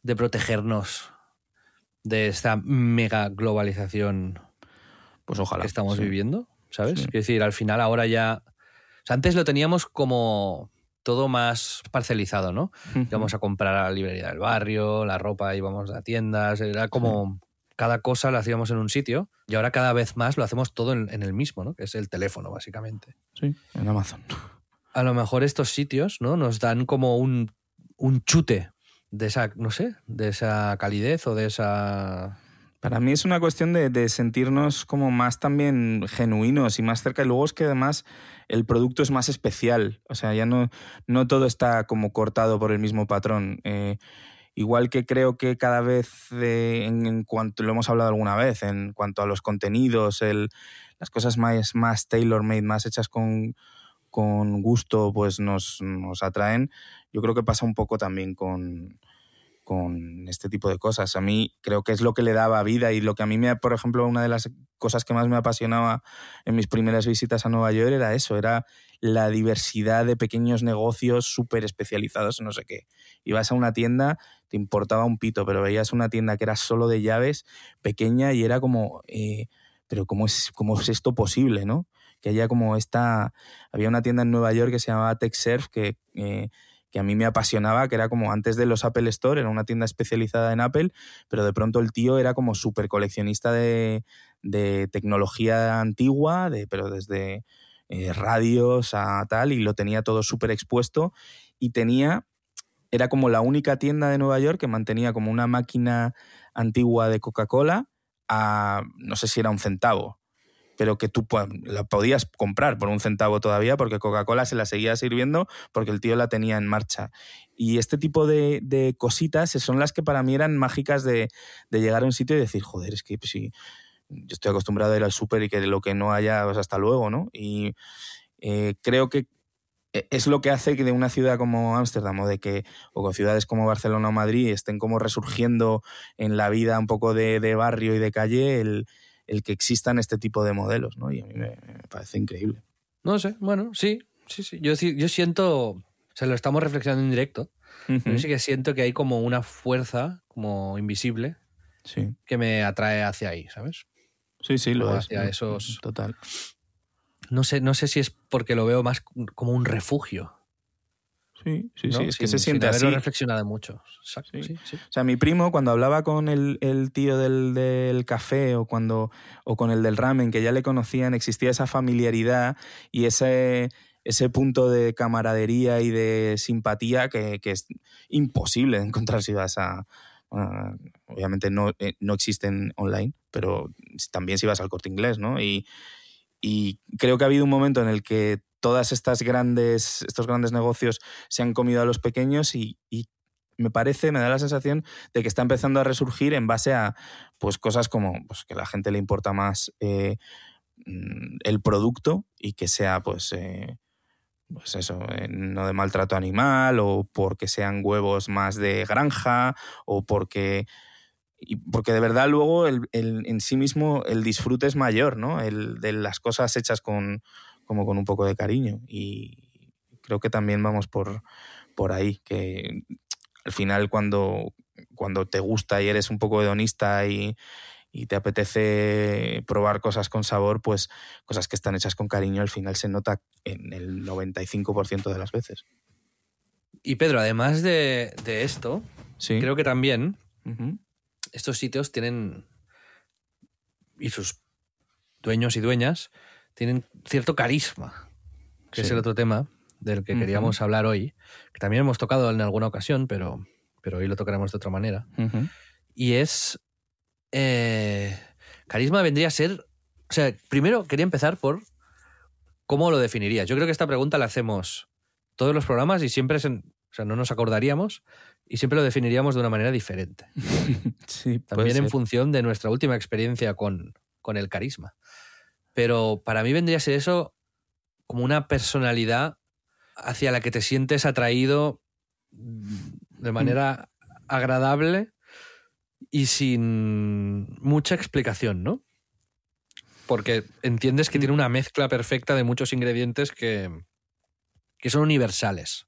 de protegernos de esta mega globalización pues ojalá, que estamos viviendo, ¿sabes? Es decir, al final ahora ya... antes lo teníamos como todo más parcelizado, ¿no? Íbamos a comprar a la librería del barrio, la ropa íbamos a tiendas, era como cada cosa la hacíamos en un sitio y ahora cada vez más lo hacemos todo en, en, el mismo, ¿no? Que es el teléfono, básicamente. Sí, en Amazon. A lo mejor estos sitios, ¿no? Nos dan como un, un chute de esa, no sé, de esa calidez o de esa... Para mí es una cuestión de, sentirnos como más también genuinos y más cerca. Y luego es que además el producto es más especial. O sea, ya no, no todo está como cortado por el mismo patrón. Eh, igual que creo que cada vez, en, cuanto lo hemos hablado alguna vez, en cuanto a los contenidos, el, las cosas más, más tailor-made, más hechas con, con gusto, pues nos, nos atraen yo creo que pasa un poco también con, con este tipo de cosas. A mí creo que es lo que le daba vida y lo que a mí me, por ejemplo, una de las cosas que más me apasionaba en mis primeras visitas a Nueva York era eso, era la diversidad de pequeños negocios súper especializados en no sé qué. Ibas a una tienda, te importaba un pito, pero veías una tienda que era solo de llaves, pequeña y era como, eh, pero ¿cómo es, ¿cómo es esto posible, no? Que haya como esta, había una tienda en Nueva York que se llamaba TechSurf que... Eh, que a mí me apasionaba, que era como antes de los Apple Store, era una tienda especializada en Apple, pero de pronto el tío era como súper coleccionista de, tecnología antigua, de, pero desde eh, radios a tal, y lo tenía todo súper expuesto y tenía, era como la única tienda de Nueva York que mantenía como una máquina antigua de Coca-Cola a, no sé si era un centavo, pero que tú la podías comprar por un centavo todavía porque Coca-Cola se la seguía sirviendo porque el tío la tenía en marcha. Y este tipo de, cositas son las que para mí eran mágicas de, llegar a un sitio y decir, joder, es que si yo estoy acostumbrado a ir al súper y que lo que no haya, pues hasta luego, ¿no? Y eh, creo que e, es lo que hace que de una ciudad como Ámsterdam o de que o con ciudades como Barcelona o Madrid estén como resurgiendo en la vida un poco de, de barrio y de calle el, el que existan este tipo de modelos, ¿no? Y a mí me, parece increíble. No sé, bueno, sí, sí, sí. Yo, yo siento, o sea, lo estamos reflexionando en directo, yo sí que siento que hay como una fuerza como invisible sí. que me atrae hacia ahí, ¿sabes? Sí, sí, lo es. Hacia esos... Total. No sé, no sé si es porque lo veo más como un refugio. Sí, sí, sí, es que se siente así. reflexionado mucho. O sea, mi primo, cuando hablaba con el, tío del, café o, cuando, o con el del ramen, que ya le conocían, existía esa familiaridad y ese, ese punto de camaradería y de simpatía que, es imposible encontrar si vas a... obviamente no, eh, no existen online, pero también si vas al corte inglés, ¿no? Y, y creo que ha habido un momento en el que todas estas grandes, estos grandes negocios se han comido a los pequeños y, me parece, me da la sensación de que está empezando a resurgir en base a pues, cosas como pues, que a la gente le importa más eh, mm, el producto y que sea pues, eh, pues eso, eh, no de maltrato animal o porque sean huevos más de granja o porque... Y porque de verdad luego el, el, en sí mismo el disfrute es mayor, ¿no? El de las cosas hechas con, como con un poco de cariño. Y creo que también vamos por, por ahí, que al final cuando, cuando te gusta y eres un poco hedonista y, y te apetece probar cosas con sabor, pues cosas que están hechas con cariño al final se nota en el 95% de las veces. Y Pedro, además de, de esto, Sí. creo que también. Estos sitios tienen, y sus dueños y dueñas, tienen cierto carisma, que es el otro tema del que queríamos hablar hoy, que también hemos tocado en alguna ocasión, pero, pero hoy lo tocaremos de otra manera. Y es. eh, carisma vendría a ser. O sea, primero quería empezar por cómo lo definirías. Yo creo que esta pregunta la hacemos todos los programas y siempre se- o sea, no nos acordaríamos y siempre lo definiríamos de una manera diferente. Sí, También en función de nuestra última experiencia con, con el carisma. Pero para mí vendría a ser eso como una personalidad hacia la que te sientes atraído mm, de manera agradable y sin mucha explicación, ¿no? Porque entiendes que tiene una mezcla perfecta de muchos ingredientes que, que son universales.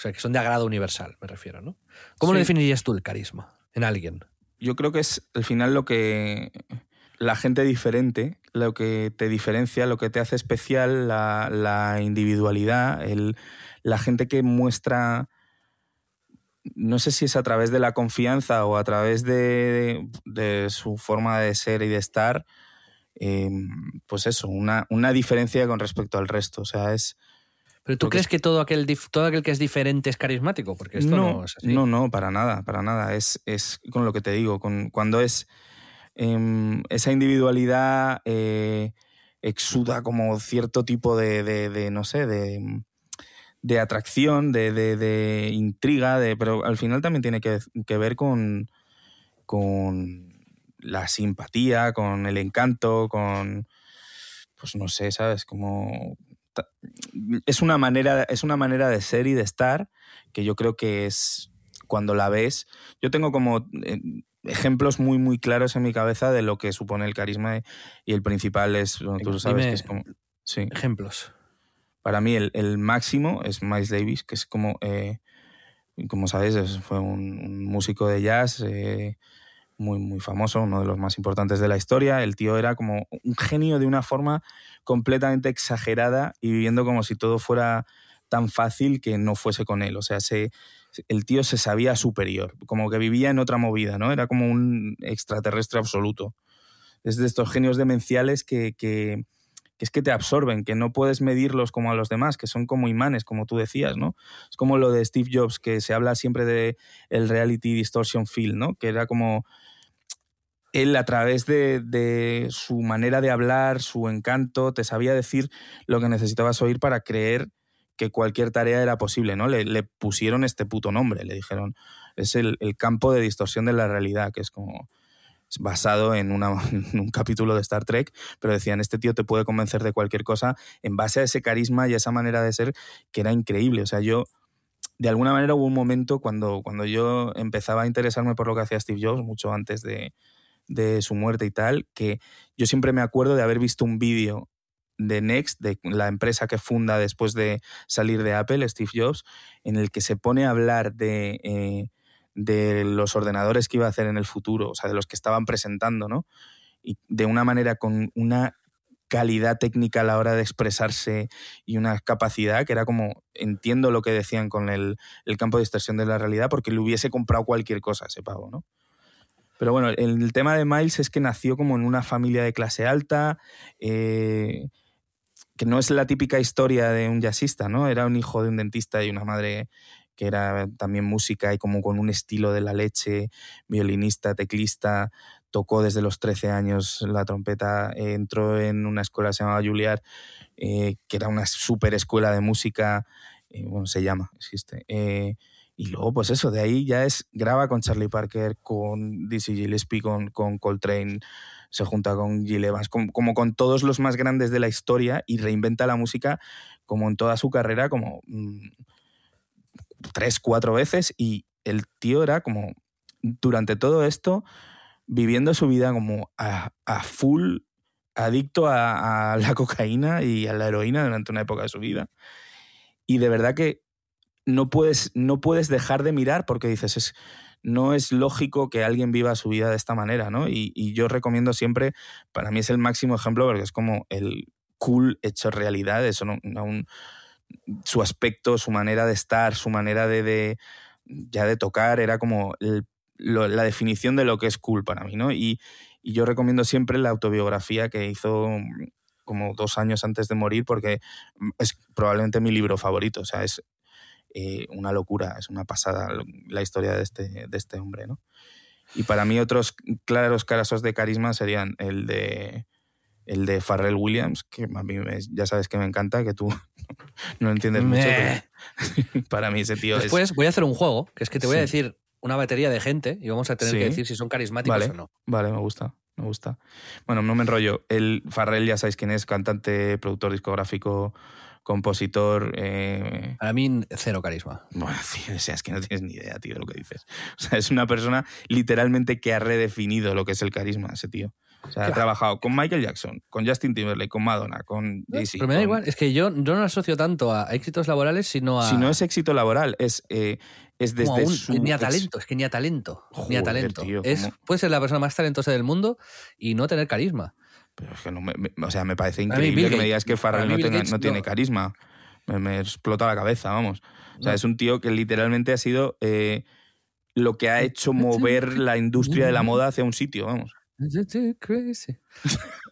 O sea, que son de agrado universal, me refiero, ¿no? ¿Cómo lo definirías tú el carisma en alguien? Yo creo que es al final lo que la gente diferente, lo que te diferencia, lo que te hace especial, la, la individualidad, el, la gente que muestra, no sé si es a través de la confianza o a través de, de su forma de ser y de estar, eh, pues eso, una, una diferencia con respecto al resto. O sea, es, ¿Pero tú Porque crees que todo aquel, todo aquel que es diferente es carismático? Porque esto no, es así. No, no, para nada, para nada. Es, es con lo que te digo, con, cuando es em, esa individualidad eh, exuda como cierto tipo de, de- de, no sé, de, de atracción, de, de- de intriga, de, pero al final también tiene que, que ver con, con la simpatía, con el encanto, con, pues no sé, ¿sabes? Como... Es una, manera, es una manera de ser y de estar que yo creo que es cuando la ves. Yo tengo como eh, ejemplos muy, muy claros en mi cabeza de lo que supone el carisma y el principal es, tú sabes, que es como... Sí. Ejemplos. Para mí el, el máximo es Miles Davis, que es como, eh, como sabéis, es- fue un, un músico de jazz eh, muy, muy famoso, uno de los más importantes de la historia. El tío era como un genio de una forma completamente exagerada y viviendo como si todo fuera tan fácil que no fuese con él. O sea, se, el tío se sabía superior, como que vivía en otra movida, ¿no? Era como un extraterrestre absoluto. Es de estos genios demenciales que, que, que es que te absorben, que no puedes medirlos como a los demás, que son como imanes, como tú decías, ¿no? Es como lo de Steve Jobs, que se habla siempre de el reality distortion field, ¿no? Que era como él a través de, su manera de hablar, su encanto, te sabía decir lo que necesitabas oír para creer que cualquier tarea era posible, ¿no? Le, le pusieron este puto nombre, le dijeron, es el, campo de distorsión de la realidad, que es como es basado en un capítulo de Star Trek, pero decían, este tío te puede convencer de cualquier cosa en base a ese carisma y a esa manera de ser que era increíble. O sea, yo, de alguna manera hubo un momento cuando, cuando yo empezaba a interesarme por lo que hacía Steve Jobs, mucho antes de, de su muerte y tal, que yo siempre me acuerdo de haber visto un vídeo de Next, de la empresa que funda después de salir de Apple, Steve Jobs, en el que se pone a hablar de, eh, de los ordenadores que iba a hacer en el futuro, o sea, de los que estaban presentando, ¿no? Y de una manera con una calidad técnica a la hora de expresarse y una capacidad que era como, entiendo lo que decían con el, el campo de distorsión de la realidad, porque le hubiese comprado cualquier cosa a ese ¿no? Pero bueno, el, tema de Miles es que nació como en una familia de clase alta, eh, que no es la típica historia de un jazzista, ¿no? Era un hijo de un dentista y una madre que era también música y como con un estilo de la leche, violinista, teclista, tocó desde los 13 años la trompeta, entró en una escuela llamaba Juilliard, eh, que era una super escuela de música, eh, bueno, se llama, existe. Y luego, pues eso, de ahí ya es, graba con Charlie Parker, con Dizzy Gillespie, con, con Coltrane, se junta con Gil Evans, como con todos los más grandes de la historia y reinventa la música como en toda su carrera, como mm, tres, cuatro veces. Y el tío era como, durante todo esto, viviendo su vida como a, full adicto a, la cocaína y a la heroína durante una época de su vida. Y de verdad que no puedes, no puedes dejar de mirar porque dices, es, no es lógico que alguien viva su vida de esta manera, ¿no? Y, yo recomiendo siempre, para mí es el máximo ejemplo porque es como el cool hecho realidad, eso no, su aspecto, su manera de estar, su manera de, de ya de tocar, era como la definición de lo que es cool para mí, ¿no? Y, yo recomiendo siempre la autobiografía que hizo mm, como dos años antes de morir porque mm, es probablemente mi libro favorito, o sea, es eh, una locura, es una pasada la historia de este, de este hombre, ¿no? Y para mí otros claros casos de carisma serían el de el de Farrell Williams, que a mí ya sabes que me encanta, que tú no entiendes mucho, para mí ese tío Después voy a hacer un juego, que es que te voy a decir una batería de gente y vamos a tener que decir si son carismáticos o no. Vale, me gusta, me gusta. Bueno, no me enrollo. El Farrell ya sabéis quién es, cantante, productor discográfico, compositor. Eh... Para mí, cero carisma. Bueno, o sea, es que no tienes ni idea, tío, de lo que dices. O sea, es una persona literalmente que ha redefinido lo que es el carisma, ese tío. O sea, ha trabajado con Michael Jackson, con Justin Timberlake, con Madonna, con Jay-Z. Pero me da igual, es que yo, no lo asocio tanto a éxitos laborales, sino a. Si no es éxito laboral, es, eh, es desde su. Ni a talento, es que ni a talento. ni a talento. es, puede ser la persona más talentosa del mundo y no tener carisma. Pero es que no me, o sea, me parece increíble que me digas que Farrell no, tiene carisma. Me, explota la cabeza, vamos. O sea, es un tío que literalmente ha sido eh, lo que ha hecho mover la industria de la moda hacia un sitio, vamos. Crazy.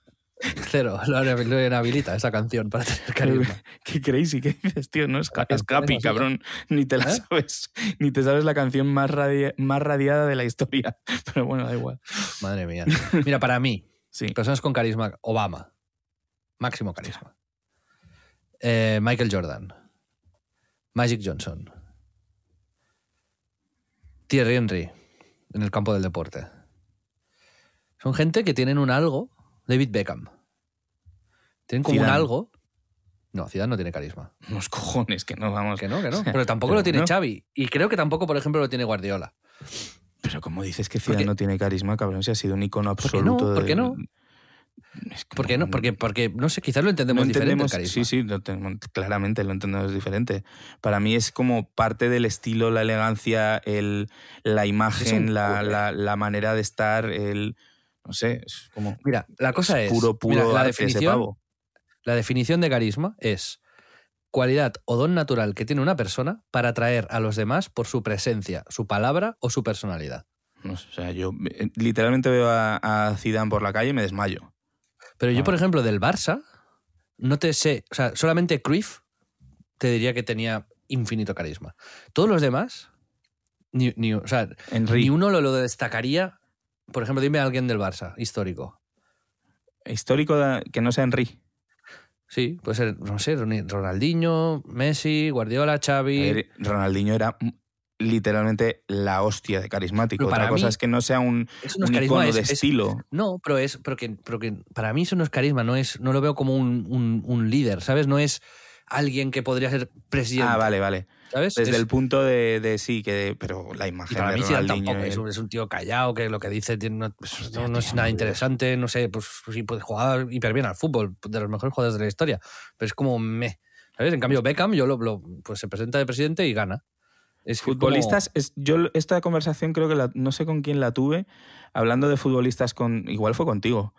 Cero, lo inhabilita esa canción para tener carisma. Qué crazy, ¿qué dices, tío? No es, es Capi, cabrón. Ni te la ¿Eh? sabes. Ni te sabes la canción más, más radiada de la historia. Pero bueno, da igual. Madre mía. Mira, para mí, sí. personas con carisma, Obama. Máximo carisma. Eh, Michael Jordan. Magic Johnson. Thierry Henry en el campo del deporte. Son gente que tienen un algo. David Beckham. Tienen como un algo. No, Ciudad no tiene carisma. Unos cojones que no vamos. Que no, que no. Pero tampoco lo tiene Xavi. Y creo que tampoco, por ejemplo, lo tiene Guardiola. Pero como dices que Ciudad no tiene carisma, cabrón, si ha sido un icono absoluto. ¿Por qué no? ¿Por qué no? ¿Por qué no? Porque, porque, no sé, quizás lo entendemos, diferente. sí, sí, claramente lo entendemos diferente. Para mí es como parte del estilo, la elegancia, el, la imagen, la, la, la, manera de estar, el, no sé, es como. Mira, la cosa es. Puro, puro la, definición, la definición de carisma es cualidad o don natural que tiene una persona para atraer a los demás por su presencia, su palabra o su personalidad. o sea, yo eh, literalmente veo a, a Zidane por la calle y me desmayo. Pero yo, por ejemplo, del Barça, no te sé. O sea, solamente Cruyff te diría que tenía infinito carisma. Todos los demás, ni, ni o sea, ni uno lo, lo destacaría por ejemplo, dime a alguien del Barça, histórico. Histórico que no sea Henry. Sí, puede ser, no sé, Ronaldinho, Messi, Guardiola, Xavi. Ronaldinho era literalmente la hostia de carismático. Otra cosa es que no sea un, icono de estilo. no, pero es pero que, para mí eso no es carisma, no es no lo veo como un, un líder, ¿sabes? No es alguien que podría ser presidente. Ah, vale, vale. Desde el punto de, sí, que pero la imagen para de mí tampoco, es, un, tío callado, que lo que dice pues, no, es nada interesante, no sé, pues, pues sí puede jugar hiper bien al fútbol, de los mejores jugadores de la historia, pero es como me, ¿sabes? En cambio Beckham yo lo, pues se presenta de presidente y gana. Es futbolistas, es, yo esta conversación creo que la, no sé con quién la tuve, hablando de futbolistas con, igual fue contigo,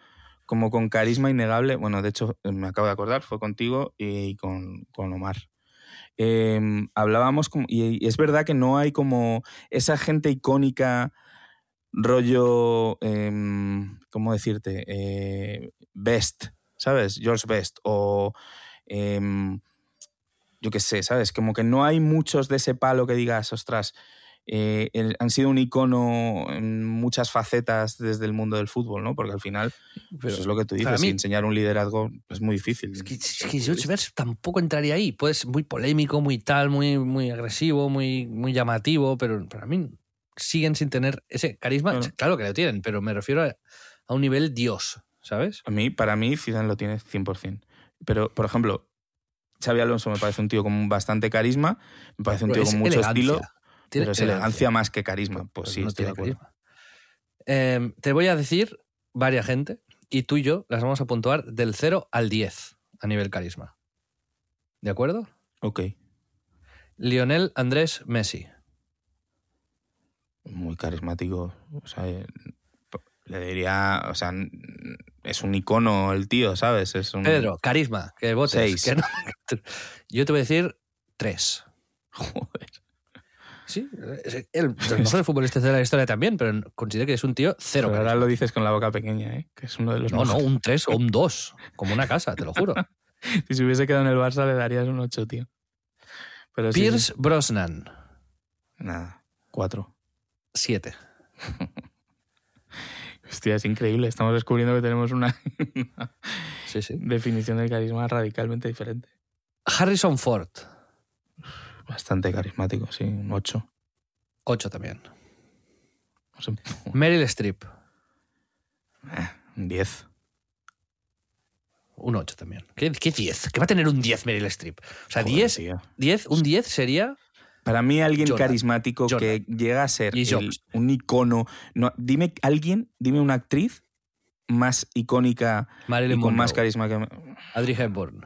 como con carisma innegable, bueno, de hecho me acabo de acordar, fue contigo y con, con Omar. Em, hablábamos, y, es verdad que no hay como esa gente icónica, rollo, em, ¿cómo decirte? Eh, Best, ¿sabes? George Best, o em, yo qué sé, ¿sabes? Como que no hay muchos de ese palo que digas, ostras, eh, el- han sido un icono en muchas facetas desde el mundo del fútbol, ¿no? Porque al final, pues Pero es lo que tú dices, mí- enseñar un liderazgo es muy difícil. Es que, es que George. Best tampoco entraría ahí. Pues muy polémico, muy tal, muy, muy agresivo, muy, muy llamativo, pero para mí siguen sin tener ese carisma. Bueno. Claro que lo tienen, pero me refiero a, a un nivel Dios, ¿sabes? A mí, para mí, Zidane lo tiene 100%. Pero, por ejemplo, Xavi Alonso me parece un tío con bastante carisma, me parece un tío con mucho elegancia. estilo, Tiene elegancia más que carisma. Pues sí, no estoy de acuerdo. Eh, te voy a decir varias gente y tú y yo las vamos a puntuar del 0 al 10 a nivel carisma. ¿De acuerdo? Ok, Lionel Andrés Messi. muy carismático. O sea, eh, le diría, o sea, es un icono el tío, ¿sabes? Es un... Pedro, carisma, que votes. Seis. que no- Yo te voy a decir 3. Joder. Sí, es el, de los mejores futbolistas de la historia también, pero considero que es un tío cero. Pero ahora lo dices con la boca pequeña, ¿eh? Que es uno de los No, no, un 3 o un 2, como una casa, te lo juro. Si se hubiese quedado en el Barça le darías un 8, tío. Pero sí, Pierce Brosnan. Nada, 4. 7. Hostia, es increíble. Estamos descubriendo que tenemos una Sí, sí. definición del carisma radicalmente diferente. Harrison Ford, Bastante carismático, sí, un 8. 8 también. No sé, Meryl Streep, un 10. un 8 también. ¿Qué, qué 10? ¿Qué va a tener un 10 Meryl Streep? O sea, Joder, 10, tío. 10, un 10 sería Para mí alguien Jordan. carismático Jordan. que llega a ser Y el- un icono. No, dime alguien, dime una actriz más icónica y Marilyn con más Monroe, carisma que... Audrey Hepburn.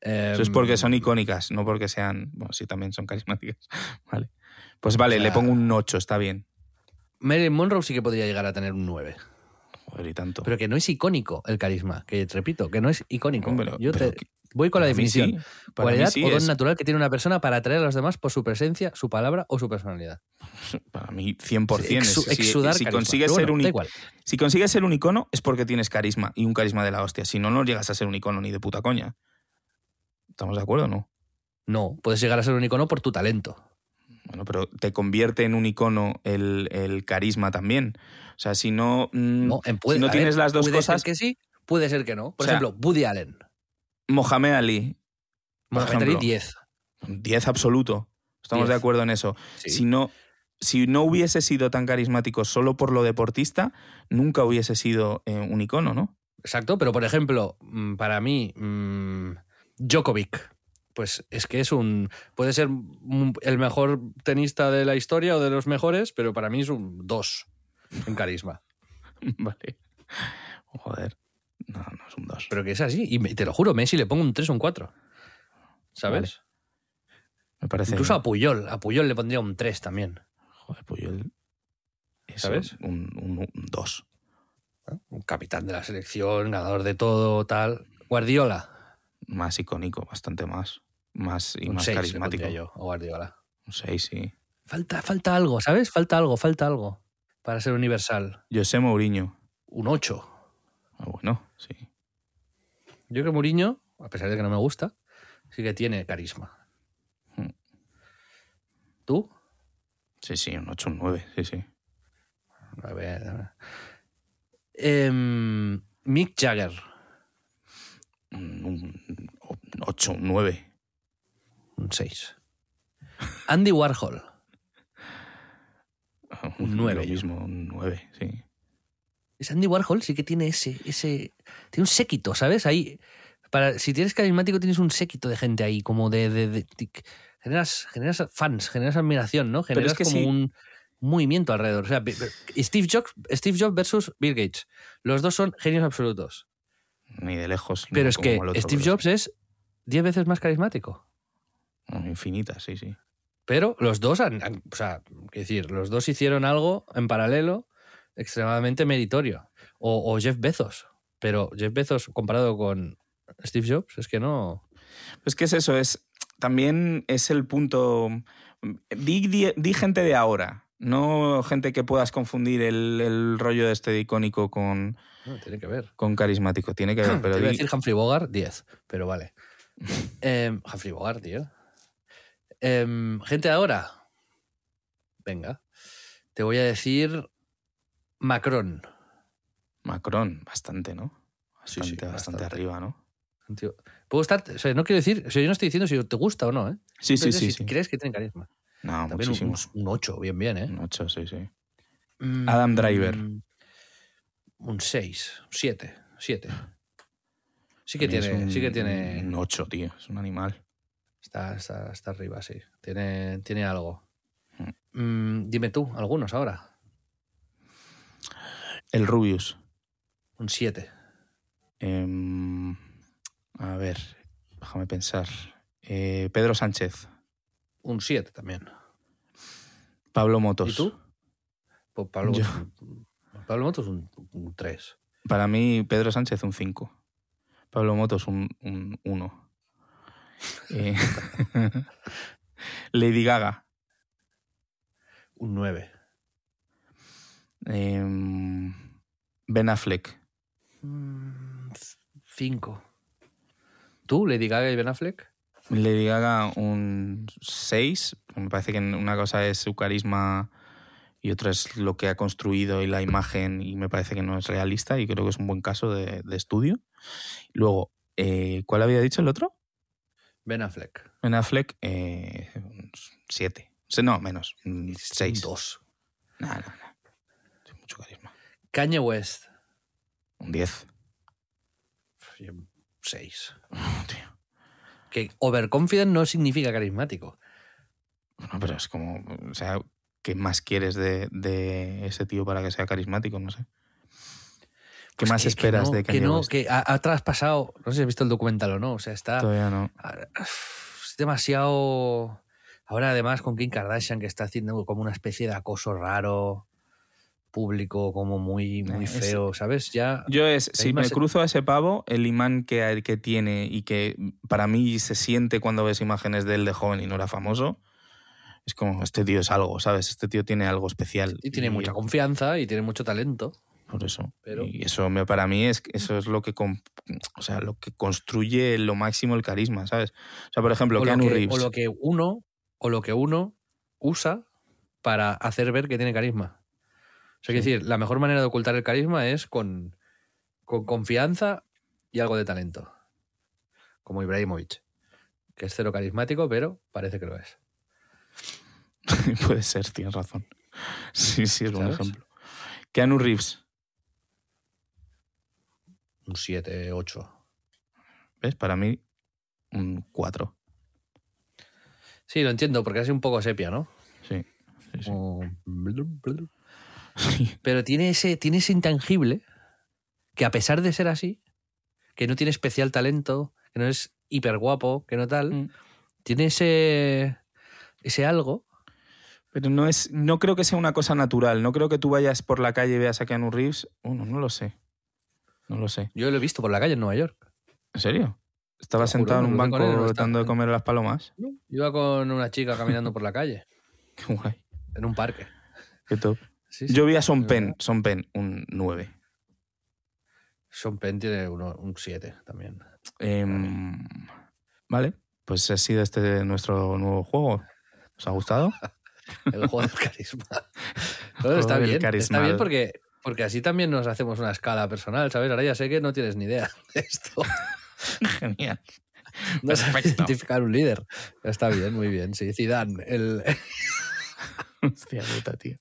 Eso es porque son icónicas, no porque sean... Bueno, sí, también son carismáticas. Vale. Pues vale, O sea- le pongo un 8, está bien. Marilyn Monroe sí que podría llegar a tener un 9. Joder, y tanto. Pero que no es icónico el carisma, que repito, que no es icónico. Pero- Yo pero te- que- voy con la definición. sí, Cualidad sí o don es- natural que tiene una persona para atraer a los demás por su presencia, su palabra o su personalidad. Para mí, 100%. Exu- es- si- exudar si, consigues Pero ser un, igual. si consigues ser un icono es porque tienes carisma y un carisma de la hostia. Si no, no llegas a ser un icono ni de puta coña. ¿Estamos de acuerdo o no? No, puedes llegar a ser un icono por tu talento. Bueno, pero te convierte en un icono el, el carisma también. O sea, si no, mm, No, en puede- si no tienes ver, las dos puede cosas, ser que sí, puede ser que no. Por O sea, ejemplo, Woody Allen. Mohamed Ali, Mohamed Ali, ejemplo. 10. 10 absoluto. Estamos de 10. acuerdo en eso. Sí. Si no, si no hubiese sido tan carismático solo por lo deportista, nunca hubiese sido eh, un icono, ¿no? Exacto, pero por ejemplo, mm, para mí, mm, Djokovic, pues es que es un. Puede ser un- el mejor tenista de la historia o de los mejores, pero para mí es un 2 en carisma. vale. Joder. No, no es un 2. Pero que es así. Y me- te lo juro, Messi le pongo un 3 o un 4. ¿Sabes? Me parece. Incluso a Puyol. A Puyol le pondría un 3 también. Joder, Puyol. es ¿Sabes? Un 2. ¿no? Un capitán de la selección, ganador de todo, tal. Guardiola. Más icónico, bastante más. Más y un más 6 le carismático. yo Guardiola. Un 6, sí. Falta, falta algo, ¿sabes? Falta algo, falta algo para ser universal. José Mourinho. Un 8. Ah, bueno, sí. Yo creo que Mourinho, a pesar de que no me gusta, sí que tiene carisma. Hmm. ¿Tú? Sí, sí, un 8, un 9, sí, sí. A ver, a ver. Em, Mick Jagger, Un 8, un 9. un 6. Andy Warhol, Un nueve, Lo yo. mismo, un 9, sí. es Andy Warhol sí que tiene ese, ese tiene un séquito, ¿sabes? Ahí para si tienes carismático tienes un séquito de gente ahí, como de, de- de- de- generas generas fans, generas admiración, ¿no? Pero es Generas que como sí. un movimiento alrededor. O sea, Steve Jobs, Steve Jobs versus Bill Gates. Los dos son genios absolutos. Ni de lejos. Pero es como que el otro, Steve pero Jobs es 10 veces más carismático. Infinita, sí, sí. Pero los dos han, han- o sea, decir, los dos hicieron algo en paralelo extremadamente meritorio. O, o Jeff Bezos. Pero Jeff Bezos comparado con Steve Jobs es que no. Pues que es eso, es también es el punto. Di, di- di gente de ahora, no gente que puedas confundir el, el rollo de este de icónico con, no, tiene que ver. con carismático. Tiene que ver, pero Te iba a decir Humphrey Bogart, 10, pero vale. Em, Humphrey Bogart, tío. Em, gente de ahora. Venga. Te voy a decir Macron. Macron, bastante, ¿no? Sí, Bastante, sí, bastante bastante. arriba, ¿no? Tío, Puedo estar. O sea, no quiero decir. O sea, yo no estoy diciendo si te gusta o no, ¿eh? Sí, sí, sí. si sí. crees que tienen carisma. No, También un, muchísimo. un 8, bien, bien, ¿eh? Un 8, sí, sí. Mm, Adam Driver. Un 6, 7, 7. Sí que tiene. un- Sí que tiene. Un 8, tío. Es un animal. Está, está, está arriba, sí. Tiene, tiene algo. Hmm. Mm, dime tú, algunos ahora. El Rubius. Un 7. Em, a ver, déjame pensar. Eh, Pedro Sánchez. Un 7 también. Pablo Motos. ¿Y tú? Pues Pablo, Yo- Motos- Pablo Motos un, un 3. Para mí, Pedro Sánchez un 5. Pablo Motos un 1. Lady Gaga. Un 9. em, ben Affleck. 5. ¿Tú, Lady Gaga y Ben Affleck? Lady Gaga un 6. Me parece que una cosa es su carisma y otra es lo que ha construido y la imagen y me parece que no es realista y creo que es un buen caso de, de estudio. Luego, eh, ¿cuál había dicho el otro? Ben Affleck. Ben Affleck, 7. no, menos, 6. Un 2. No, no, no. Tiene mucho carisma. Kanye West. Un 10. 6. Tío. Que overconfident no significa carismático. Bueno, pero es como, o sea, ¿qué más quieres de, de ese tío para que sea carismático? No sé. ¿Qué Pues más que- esperas que no, de Que Kanye no, West? que ha, ha traspasado. No sé si has visto el documental o no. O sea, está. Todavía no. Es demasiado. Ahora, además, con Kim Kardashian, que está haciendo como una especie de acoso raro, público, como muy, muy Eh, es- feo, ¿sabes? Ya. Yo es, si me cruzo a ese pavo, el imán que, que tiene y que para mí se siente cuando ves imágenes de él de joven y no era famoso, es como, este tío es algo, ¿sabes? Este tío tiene algo especial. Y tiene mucha confianza y tiene mucho talento. Por eso. Pero- Y eso me, para mí es eso es lo que con- o sea, lo que construye lo máximo el carisma, ¿sabes? O sea, por ejemplo, o, Keanu que, Reeves. o lo que uno o lo que uno usa para hacer ver que tiene carisma. O sea, decir, la mejor manera de ocultar el carisma es con, con confianza y algo de talento. Como Ibrahimovic, que es cero carismático, pero parece que lo es. Puede ser, tienes razón. Sí, sí, es buen ¿Sabes? ejemplo. Keanu Reeves, Un 7, 8. ¿ves? Para mí, un 4. Sí, lo entiendo, porque es un poco sepia, ¿no? Sí. sí, sí. Como- Sí. Pero tiene ese, tiene ese intangible que a pesar de ser así, que no tiene especial talento, que no es hiper guapo, que no tal, Mm. tiene ese, ese algo. Pero no es, no creo que sea una cosa natural. No creo que tú vayas por la calle y veas a Keanu Reeves. Bueno, no lo sé. No lo sé. Yo lo he visto por la calle en Nueva York. ¿En serio? ¿Estaba juro, sentado en un él, banco no dando de comer a las palomas? Iba con una chica caminando por la calle, Qué guay. en un parque. Qué top. Sí, sí. Yo vi a Son verdad. Son Penn, un 9. Sean Penn tiene uno- un 7 también. Em, vale, pues ha sido este nuestro nuevo juego. ¿Os ha gustado? El juego del carisma. Juego está bien, está bien porque, porque así también nos hacemos una escala personal, ¿sabes? Ahora ya sé que no tienes ni idea de esto. Genial. No sabes identificar un líder. Está bien, muy bien. Sí, Zidane, el, Hostia puta, tío.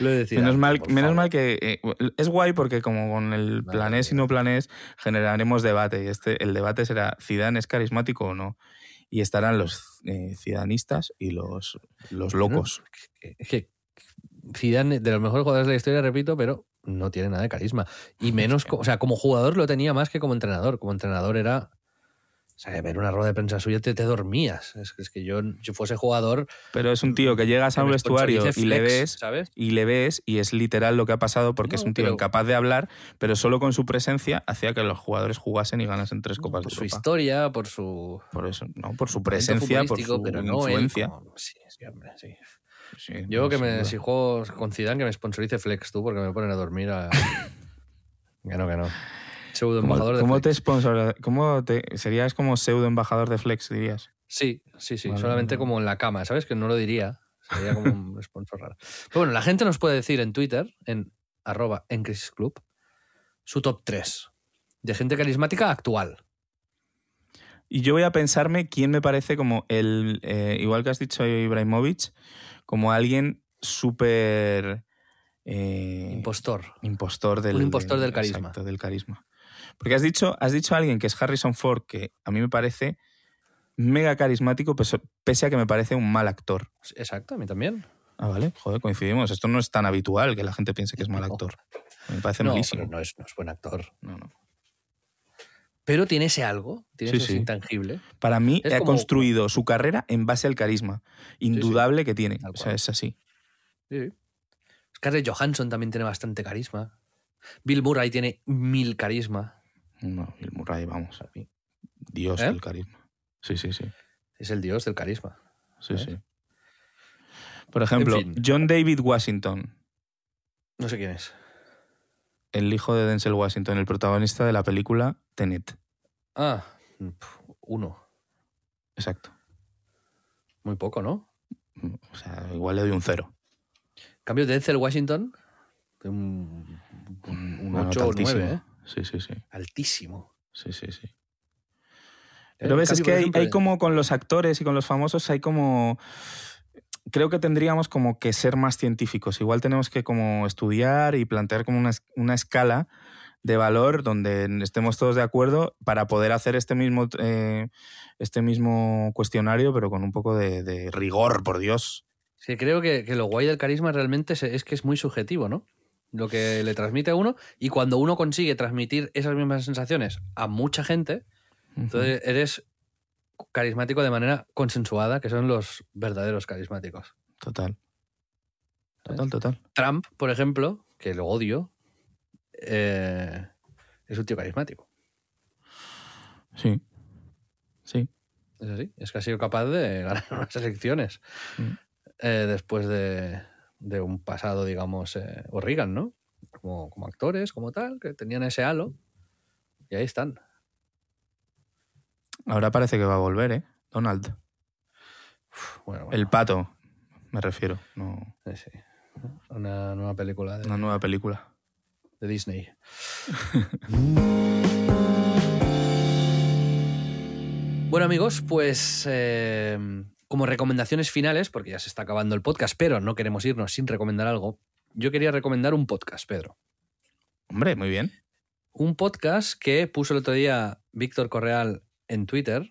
lo Menos mal, menos favor. mal que eh, es guay porque como con el Madre planés y no planés generaremos debate y este el debate será Zidane es carismático o no y estarán los eh, cidanistas y los, los locos. que, que Zidane, de los mejores jugadores de la historia, repito, pero no tiene nada de carisma. Y menos, o sea, como jugador lo tenía más que como entrenador. Como entrenador era. O sea, ver una rueda de prensa suya te, te dormías. Es, que- es que yo, si fuese jugador. Pero es un tío que llegas a un vestuario y le ves ¿Sabes? y le ves y es literal lo que ha pasado porque No, es un tío pero- incapaz de hablar, pero solo con su presencia hacía que los jugadores jugasen y ganasen tres copas por de su Europa. historia, por su. Por eso, no, por su presencia, por su pero no él influencia. como- sí, sí, hombre, sí. Sí, Yo no, que me, si juego con Zidane, que me sponsorice Flex tú, porque me ponen a dormir a. que no, que no. Pseudo ¿Cómo, embajador de cómo Flex. te sponsor, cómo te serías como pseudo embajador de Flex, dirías? Sí, sí, sí. Vale, solamente como en la cama, ¿sabes? Que no lo diría. Sería como un sponsor raro. Pero bueno, la gente nos puede decir en Twitter, en arroba en Crisis Club, su top 3 de gente carismática actual. Y yo voy a pensarme quién me parece como el, eh, igual que has dicho Ibrahimovic, como alguien súper... eh, Impostor. impostor del, Un impostor del carisma. exacto, del carisma. Porque has dicho, has dicho a alguien que es Harrison Ford, que a mí me parece mega carismático, pese, a que me parece un mal actor. Exacto, a mí también. Ah, vale, joder, coincidimos. Esto no es tan habitual que la gente piense que es mal actor. Me parece No, malísimo. no es, no es buen actor. No, no. Pero tiene ese algo, tiene Sí, ese sí. intangible. Para mí Es ha como- construido su carrera en base al carisma. Indudable que tiene. O sea, es así. Sí, sí. Scarlett Johansson también tiene bastante carisma. Bill Murray tiene mil carisma. No, Bill Murray, vamos. Dios ¿Eh? del carisma. Sí, sí, sí. Es el dios del carisma. sí, ¿Eh? sí. Por ejemplo, fin. John David Washington, No sé quién es. el hijo de Denzel Washington, el protagonista de la película Tenet. Ah, uno. Exacto. Muy poco, ¿no? O sea, igual le doy un cero. En cambio, Denzel Washington, de un, un, un Una 8 nota o altísima. 9, ¿eh? Sí, sí, sí. Altísimo. Sí, sí, sí. Pero ves, es que hay, hay como con los actores y con los famosos, hay como... Creo que tendríamos como que ser más científicos. Igual tenemos que como estudiar y plantear como una, una escala de valor donde estemos todos de acuerdo para poder hacer este mismo, eh, este mismo cuestionario, pero con un poco de, de rigor, por Dios. Sí, creo que, que lo guay del carisma realmente es, es que es muy subjetivo, ¿no? Lo que le transmite a uno y cuando uno consigue transmitir esas mismas sensaciones a mucha gente, entonces eres carismático de manera consensuada, que son los verdaderos carismáticos. Total. Total, total. Trump, por ejemplo, que lo odio, eh, es un tío carismático. Sí. Sí. Es así. Es que ha sido capaz de ganar unas elecciones Mm. eh, después de, de un pasado, digamos, eh, o Reagan, ¿no? Como, como actores, como tal, que tenían ese halo. Y ahí están. Ahora parece que va a volver, ¿eh? Donald. Uf, bueno, El pato, me refiero. No, sí, sí. Una nueva película de, una nueva película. de Disney. Bueno amigos, pues eh, como recomendaciones finales, porque ya se está acabando el podcast, pero no queremos irnos sin recomendar algo, yo quería recomendar un podcast, Pedro. Hombre, muy bien. Un podcast que puso el otro día Víctor Correal en Twitter,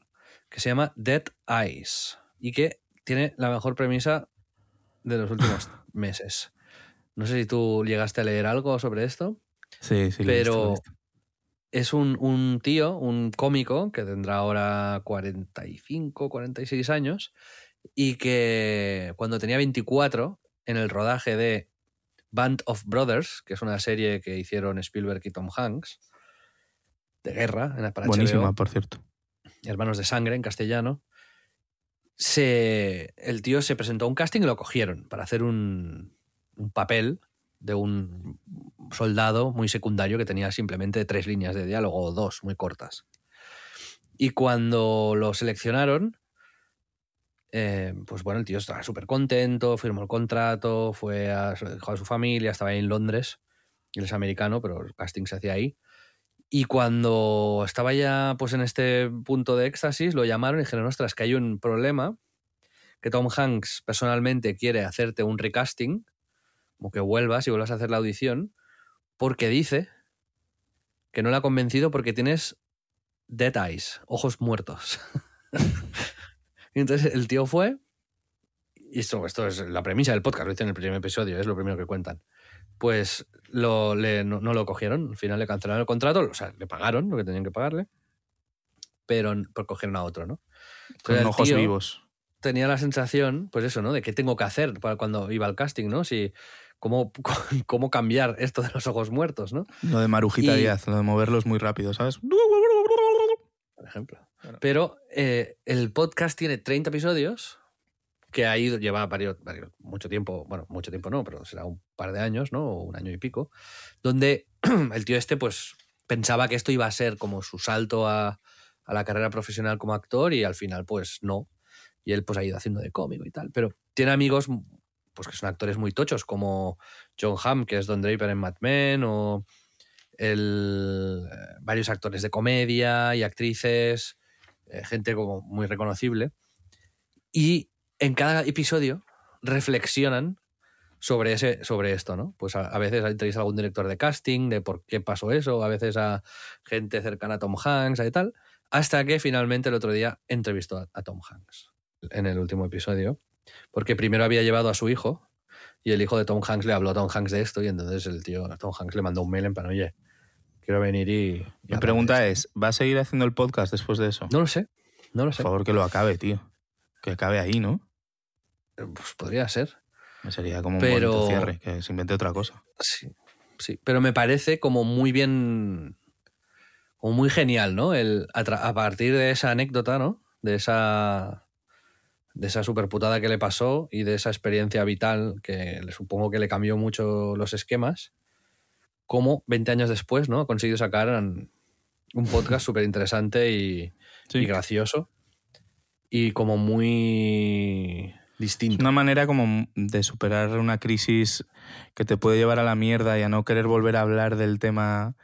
que se llama Dead Eyes, y que tiene la mejor premisa de los últimos meses. No sé si tú llegaste a leer algo sobre esto. Sí, sí. lo he visto, lo he Pero visto. Es un, un tío, un cómico, que tendrá ahora 45, 46 años, y que cuando tenía 24, en el rodaje de Band of Brothers, que es una serie que hicieron Spielberg y Tom Hanks, de guerra, en para Buenísima, HBO, por cierto. Hermanos de Sangre en castellano, se, el tío se presentó a un casting y lo cogieron para hacer un, un papel de un soldado muy secundario que tenía simplemente tres líneas de diálogo o dos muy cortas. Y cuando lo seleccionaron, eh, pues bueno, el tío estaba súper contento, firmó el contrato, fue a, dejó a su familia, estaba ahí en Londres, él es americano, pero el casting se hacía ahí. Y cuando estaba ya pues en este punto de éxtasis, lo llamaron y dijeron, ostras, que hay un problema, que Tom Hanks personalmente quiere hacerte un recasting, como que vuelvas y vuelvas a hacer la audición, porque dice que no le ha convencido porque tienes dead eyes, ojos muertos. y entonces el tío fue, y esto, esto es la premisa del podcast, lo hice en el primer episodio, es lo primero que cuentan. Pues lo, le- no, no lo cogieron, al final le cancelaron el contrato, o sea, le pagaron lo que tenían que pagarle, pero n- pues cogieron a otro, ¿no? Con Entonces, el ojos vivos. Tenía la sensación, pues eso, ¿no? De qué tengo que hacer para cuando iba al casting, ¿no? Si, cómo, cómo cambiar esto de los ojos muertos, ¿no? Lo de Marujita Y- Díaz, lo de moverlos muy rápido, ¿sabes? por ejemplo. Pero eh, el podcast tiene 30 episodios, que ha ido, lleva varios, varios- mucho tiempo, bueno, mucho tiempo no, pero será un par de años, ¿no? O un año y pico, donde el tío este, pues, pensaba que esto iba a ser como su salto a, a la carrera profesional como actor y al final, pues, no. y él pues ha ido haciendo de cómico y tal. Pero tiene amigos pues que son actores muy tochos, como John Hamm, que es Don Draper en Mad Men, o el, eh, varios actores de comedia y actrices, eh, gente como muy reconocible. Y en cada episodio reflexionan sobre, ese, sobre esto, ¿no? Pues a, a veces entrevistan a algún director de casting, de por qué pasó eso, a veces a gente cercana a Tom Hanks y tal, hasta que finalmente el otro día entrevistó a, a Tom Hanks en el último episodio, porque primero había llevado a su hijo y el hijo de Tom Hanks le habló a Tom Hanks de esto y entonces el tío Tom Hanks le mandó un mail en plan, oye, quiero venir y... y Mi pregunta esto". es, ¿va a seguir haciendo el podcast después de eso? No lo sé, no lo Por sé. favor, que lo acabe, tío. Que acabe ahí, ¿no? Pues podría ser. Sería como un Pero- bonito cierre, que se invente otra cosa. Sí, sí. Pero me parece como muy bien. Como muy genial, ¿no? El, a partir de esa anécdota, ¿no? De esa. De esa superputada que le pasó y de esa experiencia vital que le supongo que le cambió mucho los esquemas. Como 20 años después, ¿no? Ha conseguido sacar un podcast súper interesante y, Sí. y gracioso. Y como muy Es distinto. una manera como de superar una crisis que te puede llevar a la mierda y a no querer volver a hablar del tema,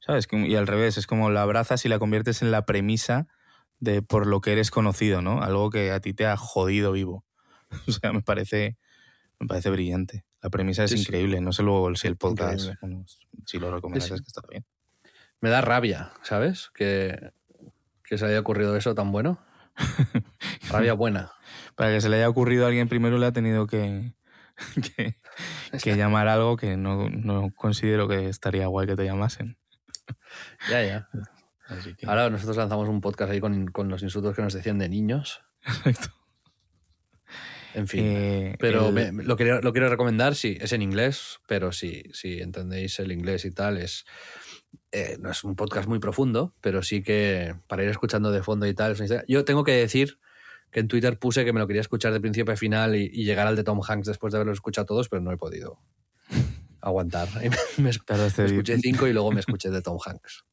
¿sabes? Y al revés, es como la abrazas y la conviertes en la premisa de por lo que eres conocido, ¿no? Algo que a ti te ha jodido vivo. O sea, me parece, me parece brillante. La premisa es Sí, sí. increíble. No sé luego si el podcast, bueno, si lo recomiendas, sí. es que está bien. Me da rabia, ¿sabes? Que, que se haya ocurrido eso tan bueno. Rabia buena. Para que se le haya ocurrido a alguien primero le ha tenido que, que, que llamar algo que no, no considero que estaría guay que te llamasen. Ya, ya. Así que- Ahora nosotros lanzamos un podcast ahí con, con los insultos que nos decían de niños. Perfecto. En fin. Eh, pero el- me- me- lo, quiero, lo quiero recomendar, sí, es en inglés, pero si, si entendéis el inglés y tal, es, eh, no es un podcast muy profundo, pero sí que para ir escuchando de fondo y tal. Yo tengo que decir que en Twitter puse que me lo quería escuchar de principio a final y, y llegar al de Tom Hanks después de haberlo escuchado todos, pero no he podido aguantar. Me- escuché cinco y luego me escuché de Tom Hanks.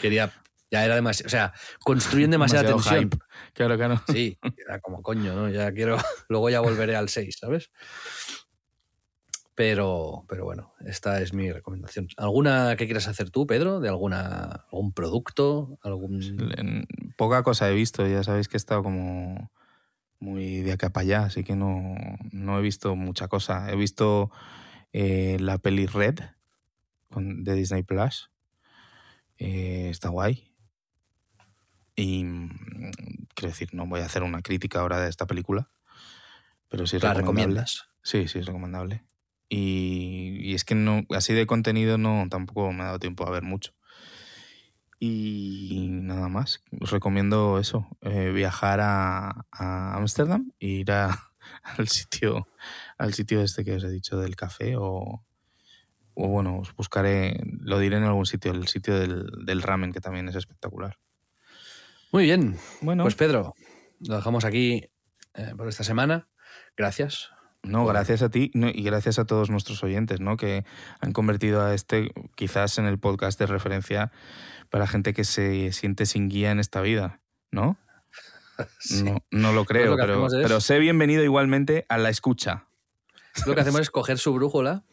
Quería, ya era demasiado, o sea, construyen demasiada demasiado tensión. hype. Claro, claro. Sí, era como coño, ¿no? Ya quiero, luego ya volveré al 6, ¿sabes? Pero, pero bueno, esta es mi recomendación. ¿Alguna que quieras hacer tú, Pedro? ¿De alguna, algún producto? ¿Algún... Poca cosa he visto, ya sabéis que he estado como muy de acá para allá, así que no, no he visto mucha cosa. He visto eh, la peli Red con- de Disney Plus. Eh, está guay. Y mm, quiero decir, no voy a hacer una crítica ahora de esta película, pero sí es ¿La recomendable. recomiendas? Sí, sí, es recomendable. Y, y es que no, así de contenido no, tampoco me ha dado tiempo a ver mucho. Y nada más. Os recomiendo eso, eh, viajar a a Ámsterdam e ir a- al sitio, al sitio este que os he dicho del café o, o bueno, os buscaré, lo diré en algún sitio, el sitio del, del ramen que también es espectacular. Muy bien. Bueno, Pues Pedro, lo dejamos aquí eh, por esta semana. Gracias. No, gracias a ti no, y gracias a todos nuestros oyentes, ¿no? Que han convertido a este quizás en el podcast de referencia para gente que se siente sin guía en esta vida, ¿no? Sí. No, no lo creo, lo que pero, es- pero sé bienvenido igualmente a la escucha. Lo que hacemos es coger su brújula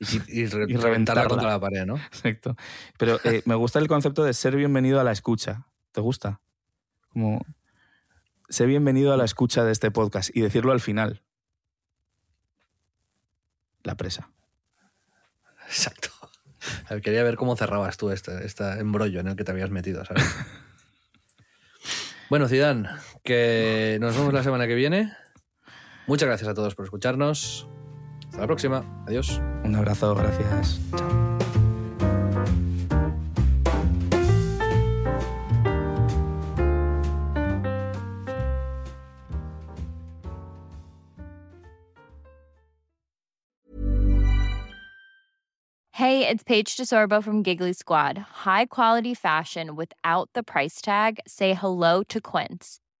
y, y re- Y reventarla contra la pared, ¿no? Exacto. Pero eh, me gusta el concepto de ser bienvenido a la escucha. ¿Te gusta? Como sé bienvenido a la escucha de este podcast y decirlo al final. La presa. Exacto. A ver, quería ver cómo cerrabas tú este, este embrollo en el que te habías metido, ¿sabes? bueno, Zidane, que nos vemos la semana que viene. Muchas gracias a todos por escucharnos. Hasta la próxima. Adiós. Un abrazo, gracias. Hey, it's Paige DeSorbo from Giggly Squad. High quality fashion without the price tag. Say hello to Quince.